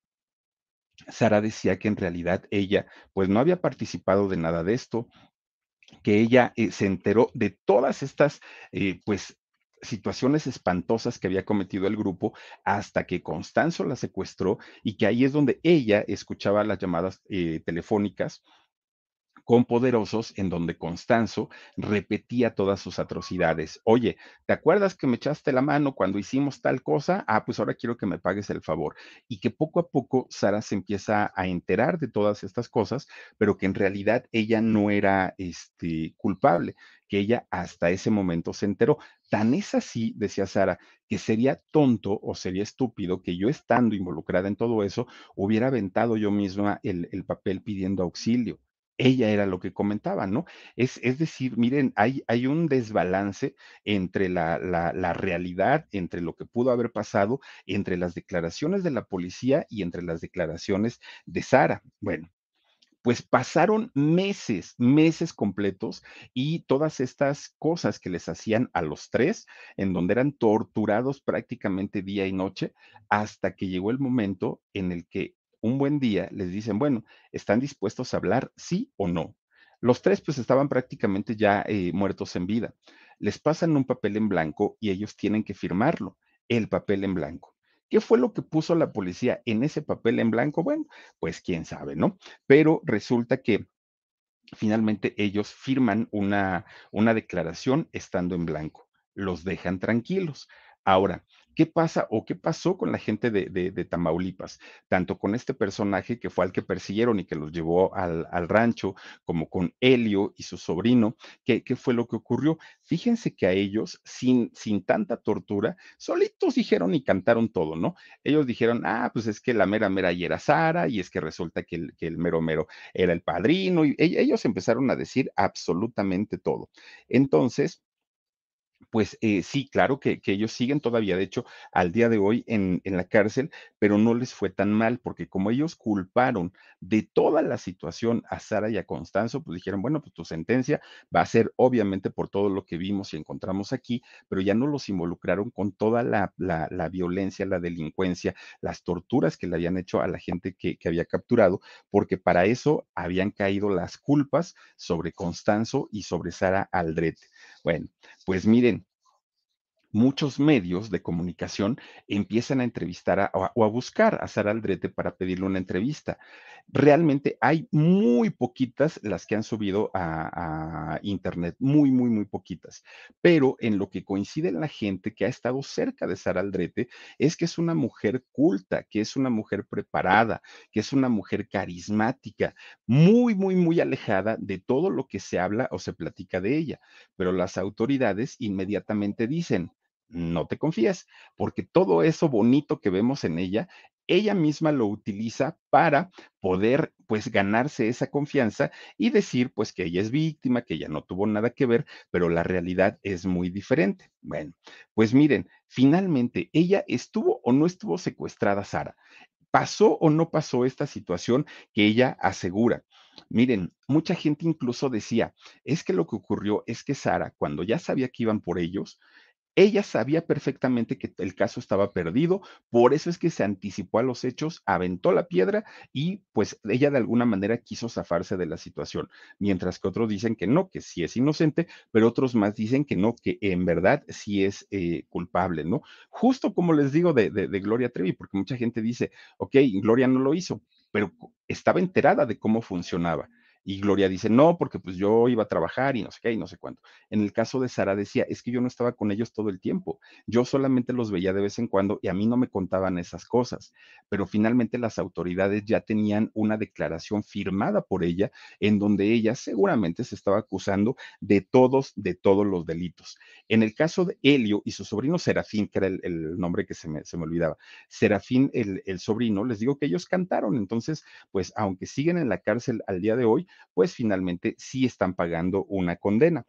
Sara decía que en realidad ella pues no había participado de nada de esto, que ella eh, se enteró de todas estas, eh, pues, situaciones espantosas que había cometido el grupo hasta que Constanzo la secuestró y que ahí es donde ella escuchaba las llamadas eh, telefónicas con poderosos en donde Constanzo repetía todas sus atrocidades. Oye, ¿te acuerdas que me echaste la mano cuando hicimos tal cosa? Ah, pues ahora quiero que me pagues el favor. Y que poco a poco Sara se empieza a enterar de todas estas cosas, pero que en realidad ella no era este, culpable, que ella hasta ese momento se enteró. Tan es así, decía Sara, que sería tonto o sería estúpido que yo estando involucrada en todo eso hubiera aventado yo misma el, el papel pidiendo auxilio ella era lo que comentaba, ¿no? Es, decir, miren, hay, un desbalance entre la, la, realidad, entre lo que pudo haber pasado, entre las declaraciones de la policía y entre las declaraciones de Sara. Bueno. Pues pasaron meses, meses completos y todas estas cosas que les hacían a los tres, en donde eran torturados prácticamente día y noche, hasta que llegó el momento en el que un buen día les dicen, bueno, ¿están dispuestos a hablar sí o no? Los tres pues estaban prácticamente ya eh, muertos en vida. Les pasan un papel en blanco y ellos tienen que firmarlo, el papel en blanco. ¿Qué fue lo que puso la policía en ese papel en blanco? Bueno, pues quién sabe, ¿no? Pero resulta que finalmente ellos firman una, una declaración estando en blanco. Los dejan tranquilos. Ahora, ¿Qué pasa o qué pasó con la gente de, Tamaulipas? Tanto con este personaje que fue al que persiguieron y que los llevó al, rancho, como con Helio y su sobrino. ¿Qué, ¿Qué, fue lo que ocurrió? Fíjense que a ellos, sin, sin tanta tortura, solitos dijeron y cantaron todo, ¿no? Ellos dijeron, ah, pues es que la mera mera y era Sara, y es que resulta que el, que el mero mero era el padrino, y ellos empezaron a decir absolutamente todo. Entonces, pues eh, sí, claro que, ellos siguen todavía, de hecho, al día de hoy en, la cárcel, pero no les fue tan mal, porque como ellos culparon de toda la situación a Sara y a Constanzo, pues dijeron, bueno, pues tu sentencia va a ser obviamente por todo lo que vimos y encontramos aquí, pero ya no los involucraron con toda la, violencia, la delincuencia, las torturas que le habían hecho a la gente que, que había capturado, porque para eso habían caído las culpas sobre Constanzo y sobre Sara Aldrete. Bueno, pues miren, muchos medios de comunicación empiezan a entrevistar o a buscar a Sara Aldrete para pedirle una entrevista. Realmente hay muy poquitas las que han subido a, Internet, muy, muy, muy poquitas. Pero en lo que coincide la gente que ha estado cerca de Sara Aldrete es que es una mujer culta, que es una mujer preparada, que es una mujer carismática, muy, muy, muy alejada de todo lo que se habla o se platica de ella. Pero las autoridades inmediatamente dicen, no te confíes, porque todo eso bonito que vemos en ella, ella misma lo utiliza para poder pues ganarse esa confianza y decir pues que ella es víctima, que ella no tuvo nada que ver, pero la realidad es muy diferente. Bueno, pues miren, finalmente ella estuvo o no estuvo secuestrada Sara ¿pasó o no pasó esta situación que ella asegura? Miren, mucha gente incluso decía, es que lo que ocurrió es que Sara, cuando ya sabía que iban por ellos, ella sabía perfectamente que el caso estaba perdido, por eso es que se anticipó a los hechos, aventó la piedra y pues ella de alguna manera quiso zafarse de la situación, mientras que otros dicen que no, que sí es inocente, pero otros más dicen que no, que en verdad sí es eh, culpable, ¿no? Justo como les digo de, de, de Gloria Trevi, porque mucha gente dice, ok, Gloria no lo hizo, pero estaba enterada de cómo funcionaba. Y Gloria dice, no, porque pues yo iba a trabajar y no sé qué y no sé cuánto. En el caso de Sara decía, es que yo no estaba con ellos todo el tiempo, yo solamente los veía de vez en cuando y a mí no me contaban esas cosas. Pero finalmente las autoridades ya tenían una declaración firmada por ella en donde ella seguramente se estaba acusando de todos, de todos los delitos. En el caso de Helio y su sobrino Serafín, que era el, el nombre que se me, se me olvidaba, Serafín, el, el sobrino, les digo que ellos cantaron. Entonces, pues aunque siguen en la cárcel al día de hoy, pues finalmente sí están pagando una condena.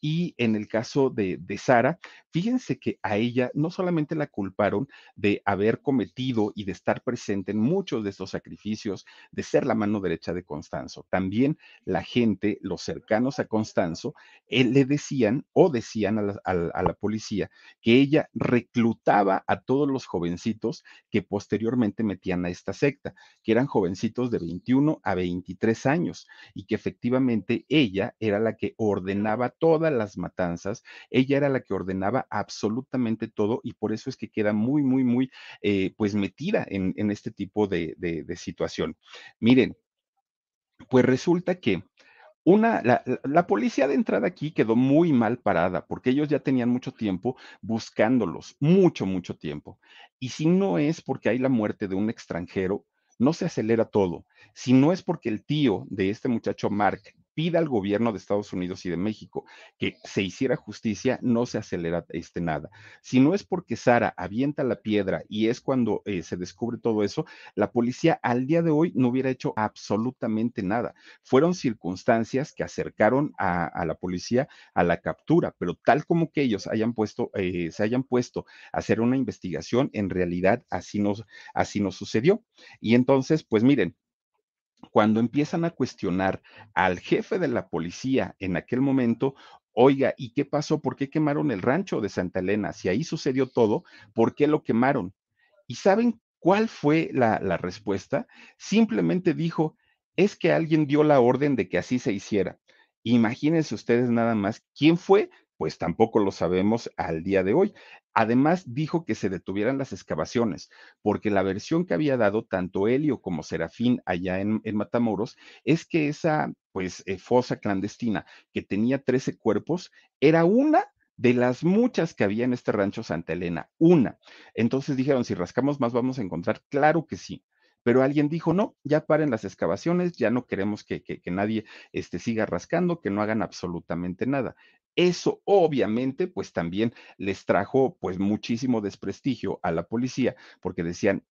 Y en el caso de, de, Sara, fíjense que a ella no solamente la culparon de haber cometido y de estar presente en muchos de estos sacrificios, de ser la mano derecha de Constanzo, también la gente, los cercanos a Constanzo, eh, le decían o decían a la, a, a la, policía que ella reclutaba a todos los jovencitos que posteriormente metían a esta secta, que eran jovencitos de 21 a 23 años y que efectivamente ella era la que ordenaba toda las matanzas, ella era la que ordenaba absolutamente todo y por eso es que queda muy, muy, muy, eh, pues metida en, este tipo de, de, de situación. Miren, pues resulta que una, la, la, policía de entrada aquí quedó muy mal parada porque ellos ya tenían mucho tiempo buscándolos, mucho, mucho tiempo. Y si no es porque hay la muerte de un extranjero, no se acelera todo. Si no es porque el tío de este muchacho Mark pida al gobierno de Estados Unidos y de México que se hiciera justicia, no se acelera este nada. Si no es porque Sara avienta la piedra y es cuando eh, se descubre todo eso, la policía al día de hoy no hubiera hecho absolutamente nada. Fueron circunstancias que acercaron a, la policía a la captura, pero tal como que ellos hayan puesto, eh, se hayan puesto a hacer una investigación, en realidad así nos, así nos sucedió. Y entonces, pues miren, cuando empiezan a cuestionar al jefe de la policía en aquel momento, oiga, ¿y qué pasó? ¿Por qué quemaron el rancho de Santa Elena? Si ahí sucedió todo, ¿por qué lo quemaron? ¿Y saben cuál fue la, la respuesta? Simplemente dijo, es que alguien dio la orden de que así se hiciera. Imagínense ustedes nada más quién fue, pues tampoco lo sabemos al día de hoy. Además, dijo que se detuvieran las excavaciones, porque la versión que había dado tanto Helio como Serafín allá en, Matamoros es que esa, pues, eh, fosa clandestina que tenía 13 cuerpos era una de las muchas que había en este rancho Santa Elena, una. Entonces dijeron, si rascamos más vamos a encontrar, claro que sí pero alguien dijo, no, ya paren las excavaciones, ya no queremos que, que, que nadie este, siga rascando, que no hagan absolutamente nada. Eso obviamente pues también les trajo pues muchísimo desprestigio a la policía porque decían,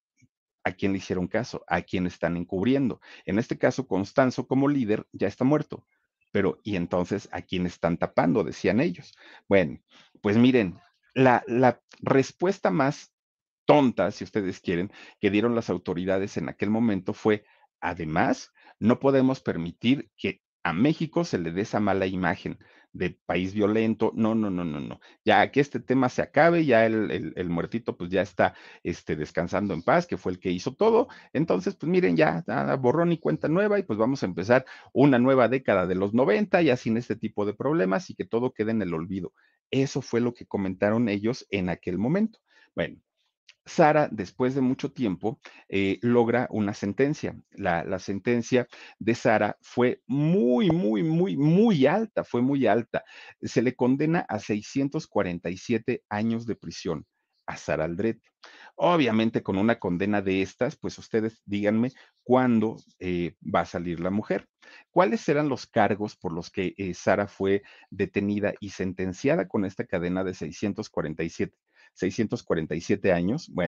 ¿a quién le hicieron caso? ¿A quién están encubriendo? En este caso, Constanzo como líder ya está muerto. Pero, ¿y entonces a quién están tapando? Decían ellos. Bueno, pues miren, la, la respuesta más tonta, si ustedes quieren, que dieron las autoridades en aquel momento fue, además, no podemos permitir que a México se le dé esa mala imagen de país violento. No, no, no, no, no. Ya que este tema se acabe, ya el, el, muertito pues ya está este, descansando en paz, que fue el que hizo todo. Entonces, pues miren, ya nada, borrón y cuenta nueva y pues vamos a empezar una nueva década de los 90 ya sin este tipo de problemas y que todo quede en el olvido. Eso fue lo que comentaron ellos en aquel momento. Bueno, Sara, después de mucho tiempo, eh, logra una sentencia. La, sentencia de Sara fue muy, muy, muy, muy alta, fue muy alta. Se le condena a 647 años de prisión a Sara Aldrete. Obviamente con una condena de estas, pues ustedes díganme cuándo eh, va a salir la mujer. ¿Cuáles eran los cargos por los que eh, Sara fue detenida y sentenciada con esta cadena de 647 647 años. Bueno.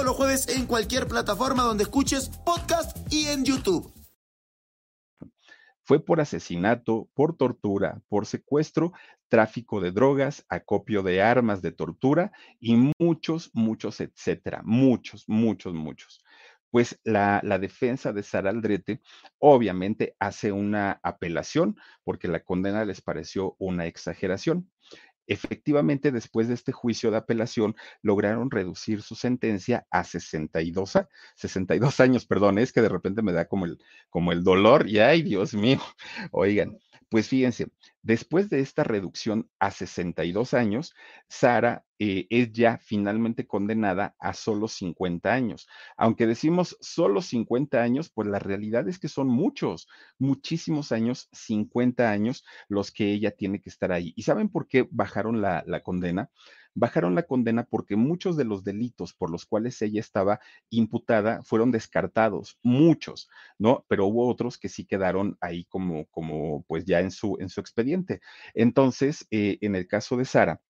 todos los jueves en cualquier plataforma donde escuches podcast y en YouTube. Fue por asesinato, por tortura, por secuestro, tráfico de drogas, acopio de armas de tortura y muchos, muchos, etcétera. Muchos, muchos, muchos. Pues la, la defensa de Sara Aldrete obviamente hace una apelación porque la condena les pareció una exageración. Efectivamente, después de este juicio de apelación, lograron reducir su sentencia a 62, 62 años, perdón, es que de repente me da como el, como el dolor y ay, Dios mío, oigan, pues fíjense, después de esta reducción a 62 años, Sara eh, es ya finalmente condenada a solo 50 años. Aunque decimos solo 50 años, pues la realidad es que son muchos, muchísimos años, 50 años los que ella tiene que estar ahí. ¿Y saben por qué bajaron la, la condena? Bajaron la condena porque muchos de los delitos por los cuales ella estaba imputada fueron descartados, muchos, ¿no? Pero hubo otros que sí quedaron ahí como, como pues ya en su, en su expediente. Entonces, eh, en el caso de Sara,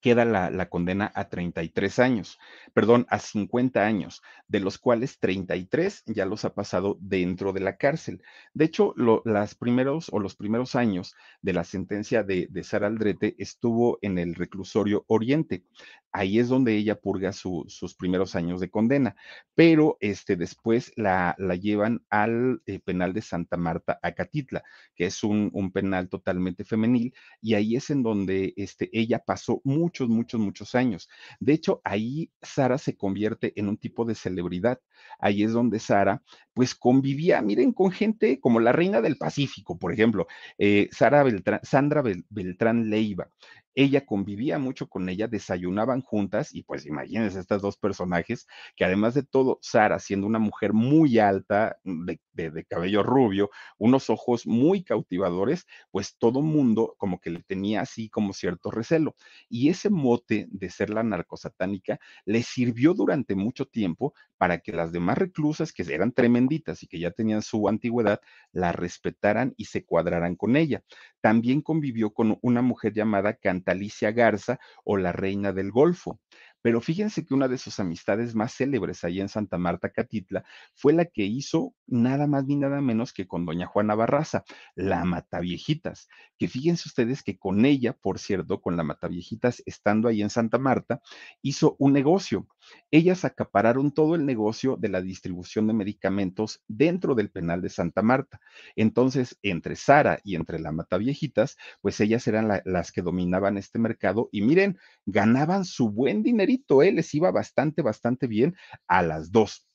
queda la, la, condena a 33 años, perdón, a 50 años, de los cuales 33 ya los ha pasado dentro de la cárcel. De hecho, lo, las primeros o los primeros años de la sentencia de, de Sara Aldrete estuvo en el reclusorio Oriente ahí es donde ella purga su, sus primeros años de condena, pero este, después la, la llevan al eh, penal de Santa Marta, Acatitla, que es un, un, penal totalmente femenil, y ahí es en donde este, ella pasó muchos, muchos, muchos años. De hecho, ahí Sara se convierte en un tipo de celebridad. Ahí es donde Sara, pues convivía, miren, con gente como la reina del Pacífico, por ejemplo, eh, Sara Beltrán, Sandra Beltrán Leiva, ella convivía mucho con ella, desayunaban juntas y pues imagínense estos dos personajes que además de todo, Sara siendo una mujer muy alta, de, de, cabello rubio, unos ojos muy cautivadores, pues todo mundo como que le tenía así como cierto recelo. Y ese mote de ser la narcosatánica le sirvió durante mucho tiempo para que las demás reclusas, que eran tremenditas y que ya tenían su antigüedad, la respetaran y se cuadraran con ella. También convivió con una mujer llamada Cantalicia Garza o la Reina del Golfo. Pero fíjense que una de sus amistades más célebres allá en Santa Marta, Catitla, fue la que hizo nada más ni nada menos que con doña Juana Barraza, la Mataviejitas, que fíjense ustedes que con ella, por cierto, con la Mataviejitas, estando ahí en Santa Marta, hizo un negocio. Ellas acapararon todo el negocio de la distribución de medicamentos dentro del penal de Santa Marta. Entonces, entre Sara y entre la Mataviejitas, pues ellas eran la, las que dominaban este mercado y miren, ganaban su buen dinerito, ¿eh? les iba bastante, bastante bien a las dos.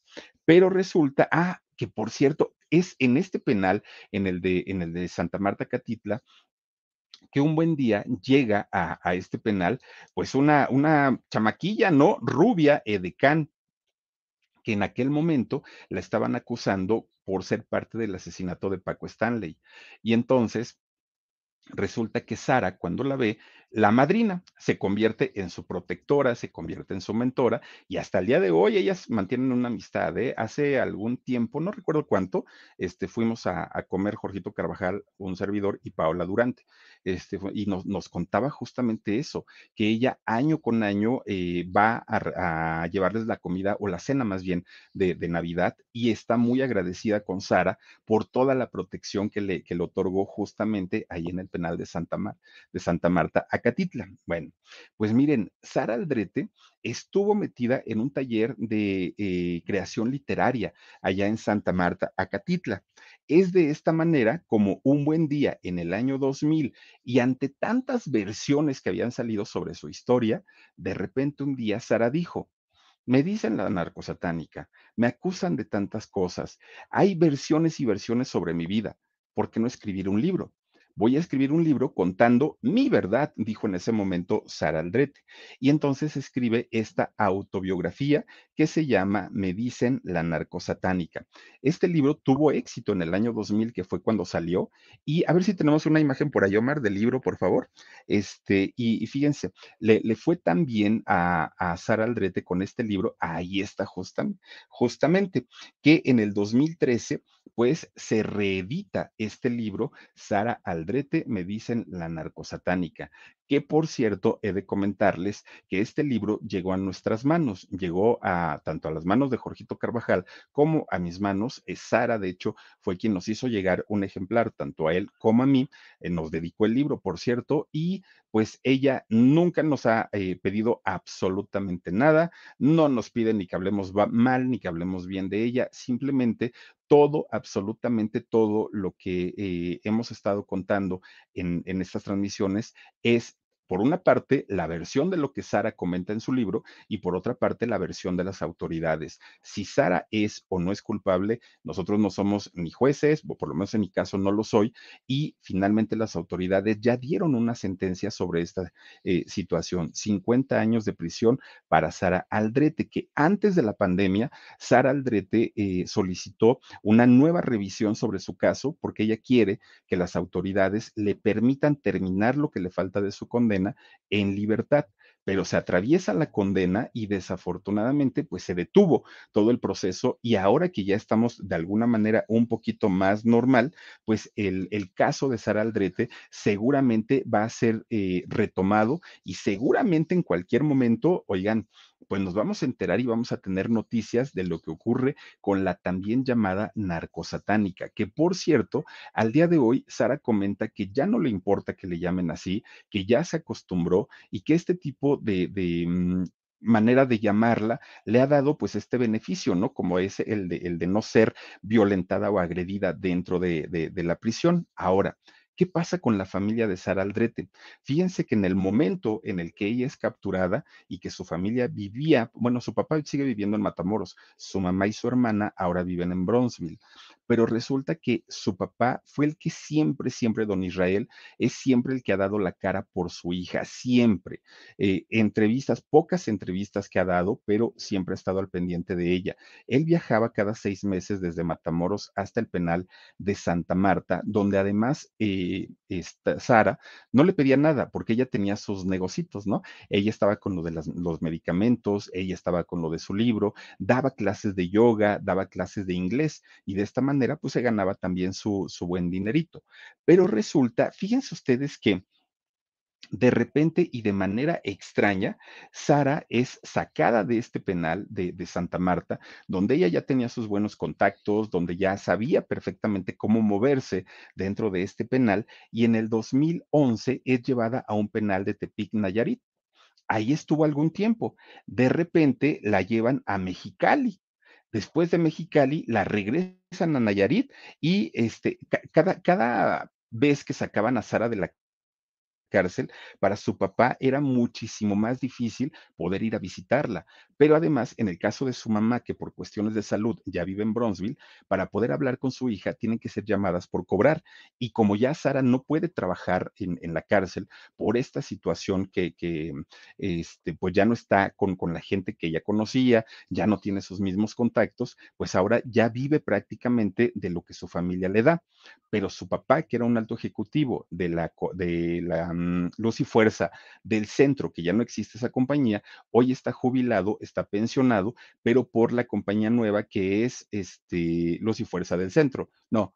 Pero resulta, ah, que por cierto, es en este penal, en el de, en el de Santa Marta Catitla, que un buen día llega a, a este penal, pues una, una chamaquilla, ¿no? Rubia, edecán, que en aquel momento la estaban acusando por ser parte del asesinato de Paco Stanley. Y entonces, resulta que Sara, cuando la ve, la madrina se convierte en su protectora, se convierte en su mentora y hasta el día de hoy ellas mantienen una amistad. ¿eh? Hace algún tiempo, no recuerdo cuánto, este, fuimos a, comer Jorgito Carvajal, un servidor, y Paola Durante. Este, y nos, nos contaba justamente eso, que ella año con año eh, va a, llevarles la comida o la cena más bien de, Navidad y está muy agradecida con Sara por toda la protección que le, que le otorgó justamente ahí en el penal de Santa, de Santa Marta, Acatitla. Bueno, pues miren, Sara Aldrete estuvo metida en un taller de eh, creación literaria allá en Santa Marta, Acatitla. Es de esta manera como un buen día en el año 2000 y ante tantas versiones que habían salido sobre su historia, de repente un día Sara dijo, me dicen la narcosatánica, me acusan de tantas cosas, hay versiones y versiones sobre mi vida, ¿por qué no escribir un libro? Voy a escribir un libro contando mi verdad, dijo en ese momento Sara Aldrete. Y entonces escribe esta autobiografía que se llama Me dicen la narcosatánica. Este libro tuvo éxito en el año 2000, que fue cuando salió. Y a ver si tenemos una imagen por ahí, Omar, del libro, por favor. Este, y, fíjense, le, fue tan bien a, a, Sara Aldrete con este libro, ahí está justamente, justamente, que en el 2013, pues se reedita este libro, Sara Aldrete, me dicen la narcosatánica, que por cierto, he de comentarles que este libro llegó a nuestras manos, llegó a tanto a las manos de Jorgito Carvajal como a mis manos. Sara, de hecho, fue quien nos hizo llegar un ejemplar, tanto a él como a mí. Eh, nos dedicó el libro, por cierto, y pues ella nunca nos ha eh, pedido absolutamente nada, no nos pide ni que hablemos mal ni que hablemos bien de ella, simplemente todo, absolutamente todo lo que hemos estado contando en, en estas transmisiones es por una parte, la versión de lo que Sara comenta en su libro y por otra parte, la versión de las autoridades. Si Sara es o no es culpable, nosotros no somos ni jueces, o por lo menos en mi caso no lo soy, y finalmente las autoridades ya dieron una sentencia sobre esta eh, situación. 50 años de prisión para Sara Aldrete, que antes de la pandemia, Sara Aldrete eh, solicitó una nueva revisión sobre su caso porque ella quiere que las autoridades le permitan terminar lo que le falta de su condena en libertad pero se atraviesa la condena y desafortunadamente pues se detuvo todo el proceso y ahora que ya estamos de alguna manera un poquito más normal, pues el, caso de Sara Aldrete seguramente va a ser eh, retomado y seguramente en cualquier momento, oigan, pues nos vamos a enterar y vamos a tener noticias de lo que ocurre con la también llamada narcosatánica, que por cierto, al día de hoy, Sara comenta que ya no le importa que le llamen así, que ya se acostumbró y que este tipo de, mm, manera de llamarla le ha dado pues este beneficio, ¿no? Como es el de, el de no ser violentada o agredida dentro de, de la prisión. Ahora, ¿Qué pasa con la familia de Sara Aldrete? Fíjense que en el momento en el que ella es capturada y que su familia vivía, bueno, su papá sigue viviendo en Matamoros, su mamá y su hermana ahora viven en Bronzeville pero resulta que su papá fue el que siempre, siempre, don Israel, es siempre el que ha dado la cara por su hija, siempre. Eh, entrevistas, pocas entrevistas que ha dado, pero siempre ha estado al pendiente de ella. Él viajaba cada seis meses desde Matamoros hasta el penal de Santa Marta, donde además eh, Sara no le pedía nada porque ella tenía sus negocitos, ¿no? Ella estaba con lo de los medicamentos, ella estaba con lo de su libro, daba clases de yoga, daba clases de inglés y de esta manera pues se ganaba también su, buen dinerito. Pero resulta, fíjense ustedes que de repente y de manera extraña, Sara es sacada de este penal de, de, Santa Marta, donde ella ya tenía sus buenos contactos, donde ya sabía perfectamente cómo moverse dentro de este penal, y en el 2011 es llevada a un penal de Tepic, Nayarit. Ahí estuvo algún tiempo. De repente la llevan a Mexicali. Después de Mexicali, la regresan a Nayarit y este, cada, cada vez que sacaban a Sara de la cárcel, para su papá era muchísimo más difícil poder ir a visitarla. Pero además, en el caso de su mamá, que por cuestiones de salud ya vive en Bronzeville, para poder hablar con su hija tienen que ser llamadas por cobrar. Y como ya Sara no puede trabajar en, la cárcel por esta situación que, este, pues ya no está con, con la gente que ella conocía, ya no tiene sus mismos contactos, pues ahora ya vive prácticamente de lo que su familia le da. Pero su papá, que era un alto ejecutivo de la, de la Luz y Fuerza del centro, que ya no existe esa compañía, hoy está jubilado, está pensionado, pero por la compañía nueva que es este, Luz y Fuerza del centro. No,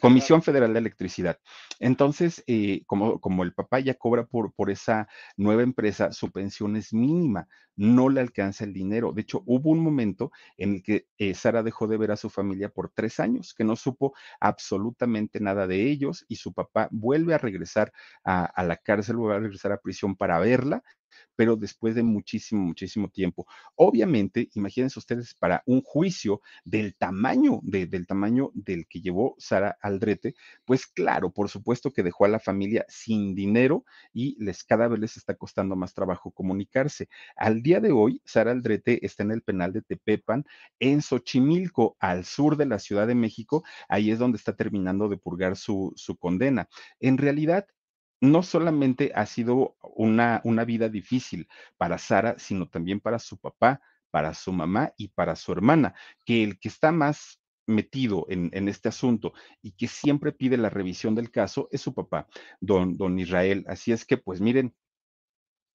Comisión Federal, de Electricidad. Entonces, eh, como, como el papá ya cobra por, por esa nueva empresa, su pensión es mínima, no le alcanza el dinero. De hecho, hubo un momento en el que eh, Sara dejó de ver a su familia por tres años, que no supo absolutamente nada de ellos y su papá vuelve a regresar a, a la cárcel, vuelve a regresar a prisión para verla pero después de muchísimo, muchísimo tiempo. Obviamente, imagínense ustedes para un juicio del tamaño, del tamaño del que llevó Sara Aldrete, pues claro, por supuesto que dejó a la familia sin dinero y les cada vez les está costando más trabajo comunicarse. Al día de hoy, Sara Aldrete está en el penal de Tepepan, en Xochimilco, al sur de la Ciudad de México. Ahí es donde está terminando de purgar su, su condena. En realidad, no solamente ha sido una, una vida difícil para Sara, sino también para su papá, para su mamá y para su hermana, que el que está más metido en, en, este asunto y que siempre pide la revisión del caso es su papá, don, don Israel. Así es que, pues miren,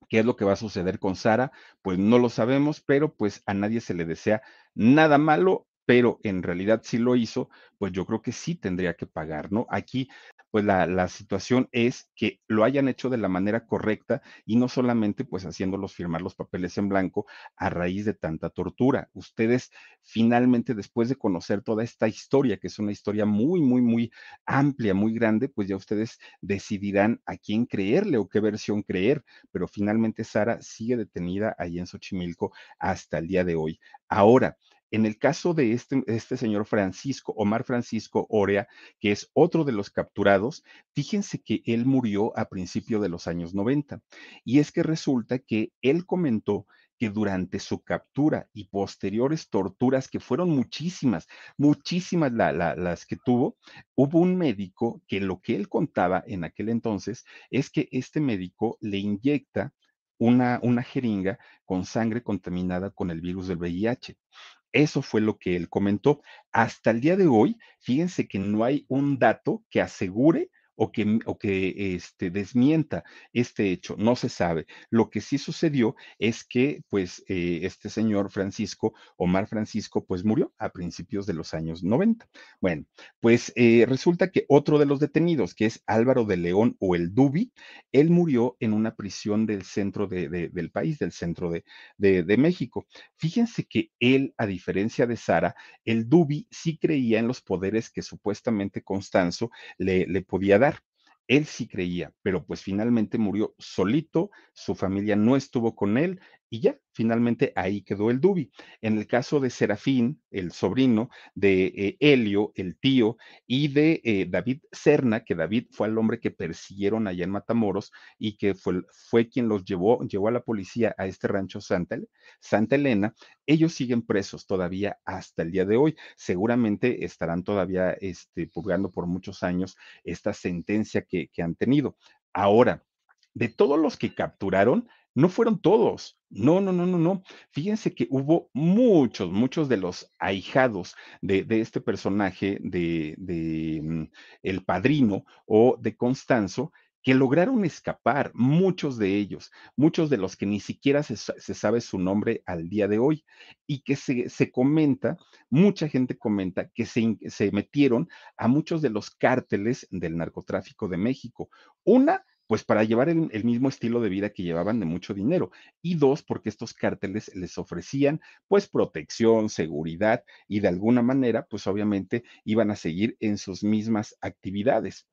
¿qué es lo que va a suceder con Sara? Pues no lo sabemos, pero pues a nadie se le desea nada malo pero en realidad sí lo hizo, pues yo creo que sí tendría que pagar, ¿no? Aquí pues la, situación es que lo hayan hecho de la manera correcta y no solamente pues haciéndolos firmar los papeles en blanco a raíz de tanta tortura. Ustedes finalmente después de conocer toda esta historia, que es una historia muy, muy, muy amplia, muy grande, pues ya ustedes decidirán a quién creerle o qué versión creer, pero finalmente Sara sigue detenida ahí en Xochimilco hasta el día de hoy. Ahora, en el caso de este, este, señor Francisco, Omar Francisco Orea, que es otro de los capturados, fíjense que él murió a principios de los años 90. Y es que resulta que él comentó que durante su captura y posteriores torturas, que fueron muchísimas, muchísimas las que tuvo, hubo un médico que lo que él contaba en aquel entonces es que este médico le inyecta una, una jeringa con sangre contaminada con el virus del VIH. Eso fue lo que él comentó. Hasta el día de hoy, fíjense que no hay un dato que asegure o que, o que este, desmienta este hecho, no se sabe. Lo que sí sucedió es que, pues, eh, este señor Francisco, Omar Francisco, pues murió a principios de los años 90. Bueno, pues eh, resulta que otro de los detenidos, que es Álvaro de León o el Dubi, él murió en una prisión del centro de, del país, del centro de, de México. Fíjense que él, a diferencia de Sara, el Dubi sí creía en los poderes que supuestamente Constanzo le, le podía dar. Él sí creía, pero pues finalmente murió solito, su familia no estuvo con él y ya, finalmente ahí quedó el Dubi. En el caso de Serafín, el sobrino de eh, Helio, el tío, y de eh, David Serna, que David fue el hombre que persiguieron allá en Matamoros y que fue, fue quien los llevó, llevó a la policía a este rancho Santa, Santa Elena, ellos siguen presos todavía hasta el día de hoy. Seguramente estarán todavía este, purgando por muchos años esta sentencia que, que han tenido. Ahora, de todos los que capturaron, no fueron todos. No, no, no, no, no. Fíjense que hubo muchos, muchos de los ahijados de, este personaje de, de mm, El Padrino o de Constanzo que lograron escapar, muchos de ellos, muchos de los que ni siquiera se, sabe su nombre al día de hoy, y que se, se comenta, mucha gente comenta que se, se metieron a muchos de los cárteles del narcotráfico de México. Una, pues para llevar el, mismo estilo de vida que llevaban de mucho dinero. Y dos, porque estos cárteles les ofrecían pues protección, seguridad y de alguna manera pues obviamente iban a seguir en sus mismas actividades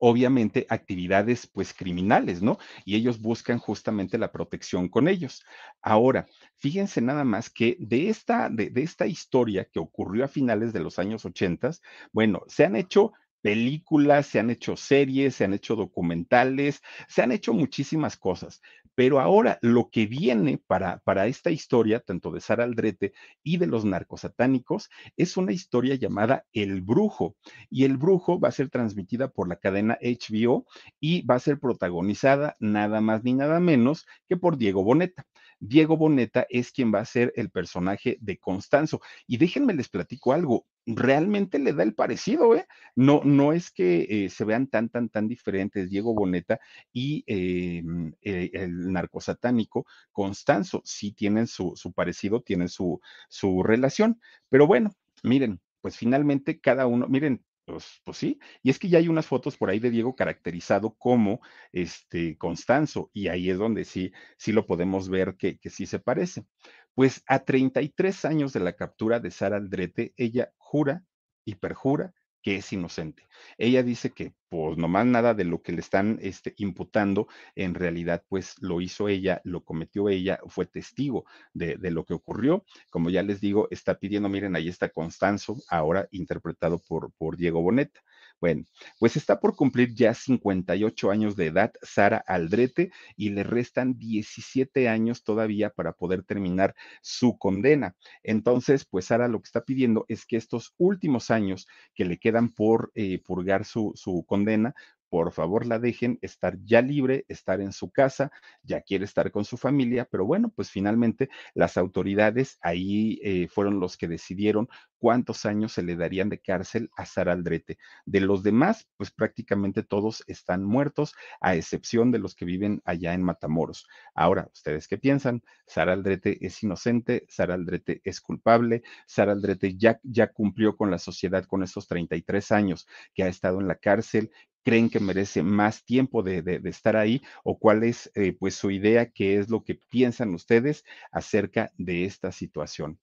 obviamente actividades pues criminales, ¿no? Y ellos buscan justamente la protección con ellos. Ahora, fíjense nada más que de esta, de, de esta historia que ocurrió a finales de los años 80, bueno, se han hecho películas, se han hecho series, se han hecho documentales, se han hecho muchísimas cosas. Pero ahora lo que viene para, para esta historia, tanto de Sara Aldrete y de los narcosatánicos, es una historia llamada El Brujo. Y El Brujo va a ser transmitida por la cadena HBO y va a ser protagonizada nada más ni nada menos que por Diego Boneta. Diego Boneta es quien va a ser el personaje de Constanzo. Y déjenme les platico algo, realmente le da el parecido, ¿eh? No, no es que eh, se vean tan, tan, tan diferentes Diego Boneta y eh, eh, el narcosatánico Constanzo, sí tienen su, su parecido, tienen su, su relación, pero bueno, miren, pues finalmente cada uno, miren, pues, pues, sí, y es que ya hay unas fotos por ahí de Diego caracterizado como este Constanzo, y ahí es donde sí, sí lo podemos ver que, que sí se parece. Pues a 33 años de la captura de Sara Aldrete, ella jura y perjura que es inocente. Ella dice que, pues, nomás nada de lo que le están este, imputando, en realidad, pues, lo hizo ella, lo cometió ella, fue testigo de, de, lo que ocurrió. Como ya les digo, está pidiendo, miren, ahí está Constanzo, ahora interpretado por, por Diego Boneta. Bueno, pues está por cumplir ya 58 años de edad Sara Aldrete y le restan 17 años todavía para poder terminar su condena. Entonces, pues Sara lo que está pidiendo es que estos últimos años que le quedan por eh, purgar su, su condena, por favor la dejen estar ya libre, estar en su casa, ya quiere estar con su familia, pero bueno, pues finalmente las autoridades ahí eh, fueron los que decidieron cuántos años se le darían de cárcel a Sara Aldrete. De los demás, pues prácticamente todos están muertos, a excepción de los que viven allá en Matamoros. Ahora, ¿ustedes qué piensan? Sara Aldrete es inocente, Sara Aldrete es culpable, Sara Aldrete ya, ya cumplió con la sociedad con esos 33 años que ha estado en la cárcel creen que merece más tiempo de, estar ahí o cuál es eh, pues su idea, qué es lo que piensan ustedes acerca de esta situación.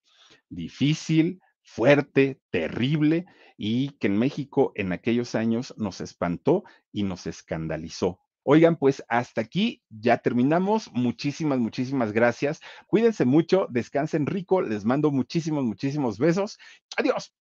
Difícil, fuerte, terrible y que en México en aquellos años nos espantó y nos escandalizó. Oigan, pues hasta aquí ya terminamos. Muchísimas, muchísimas gracias. Cuídense mucho, descansen rico. Les mando muchísimos, muchísimos besos. Adiós.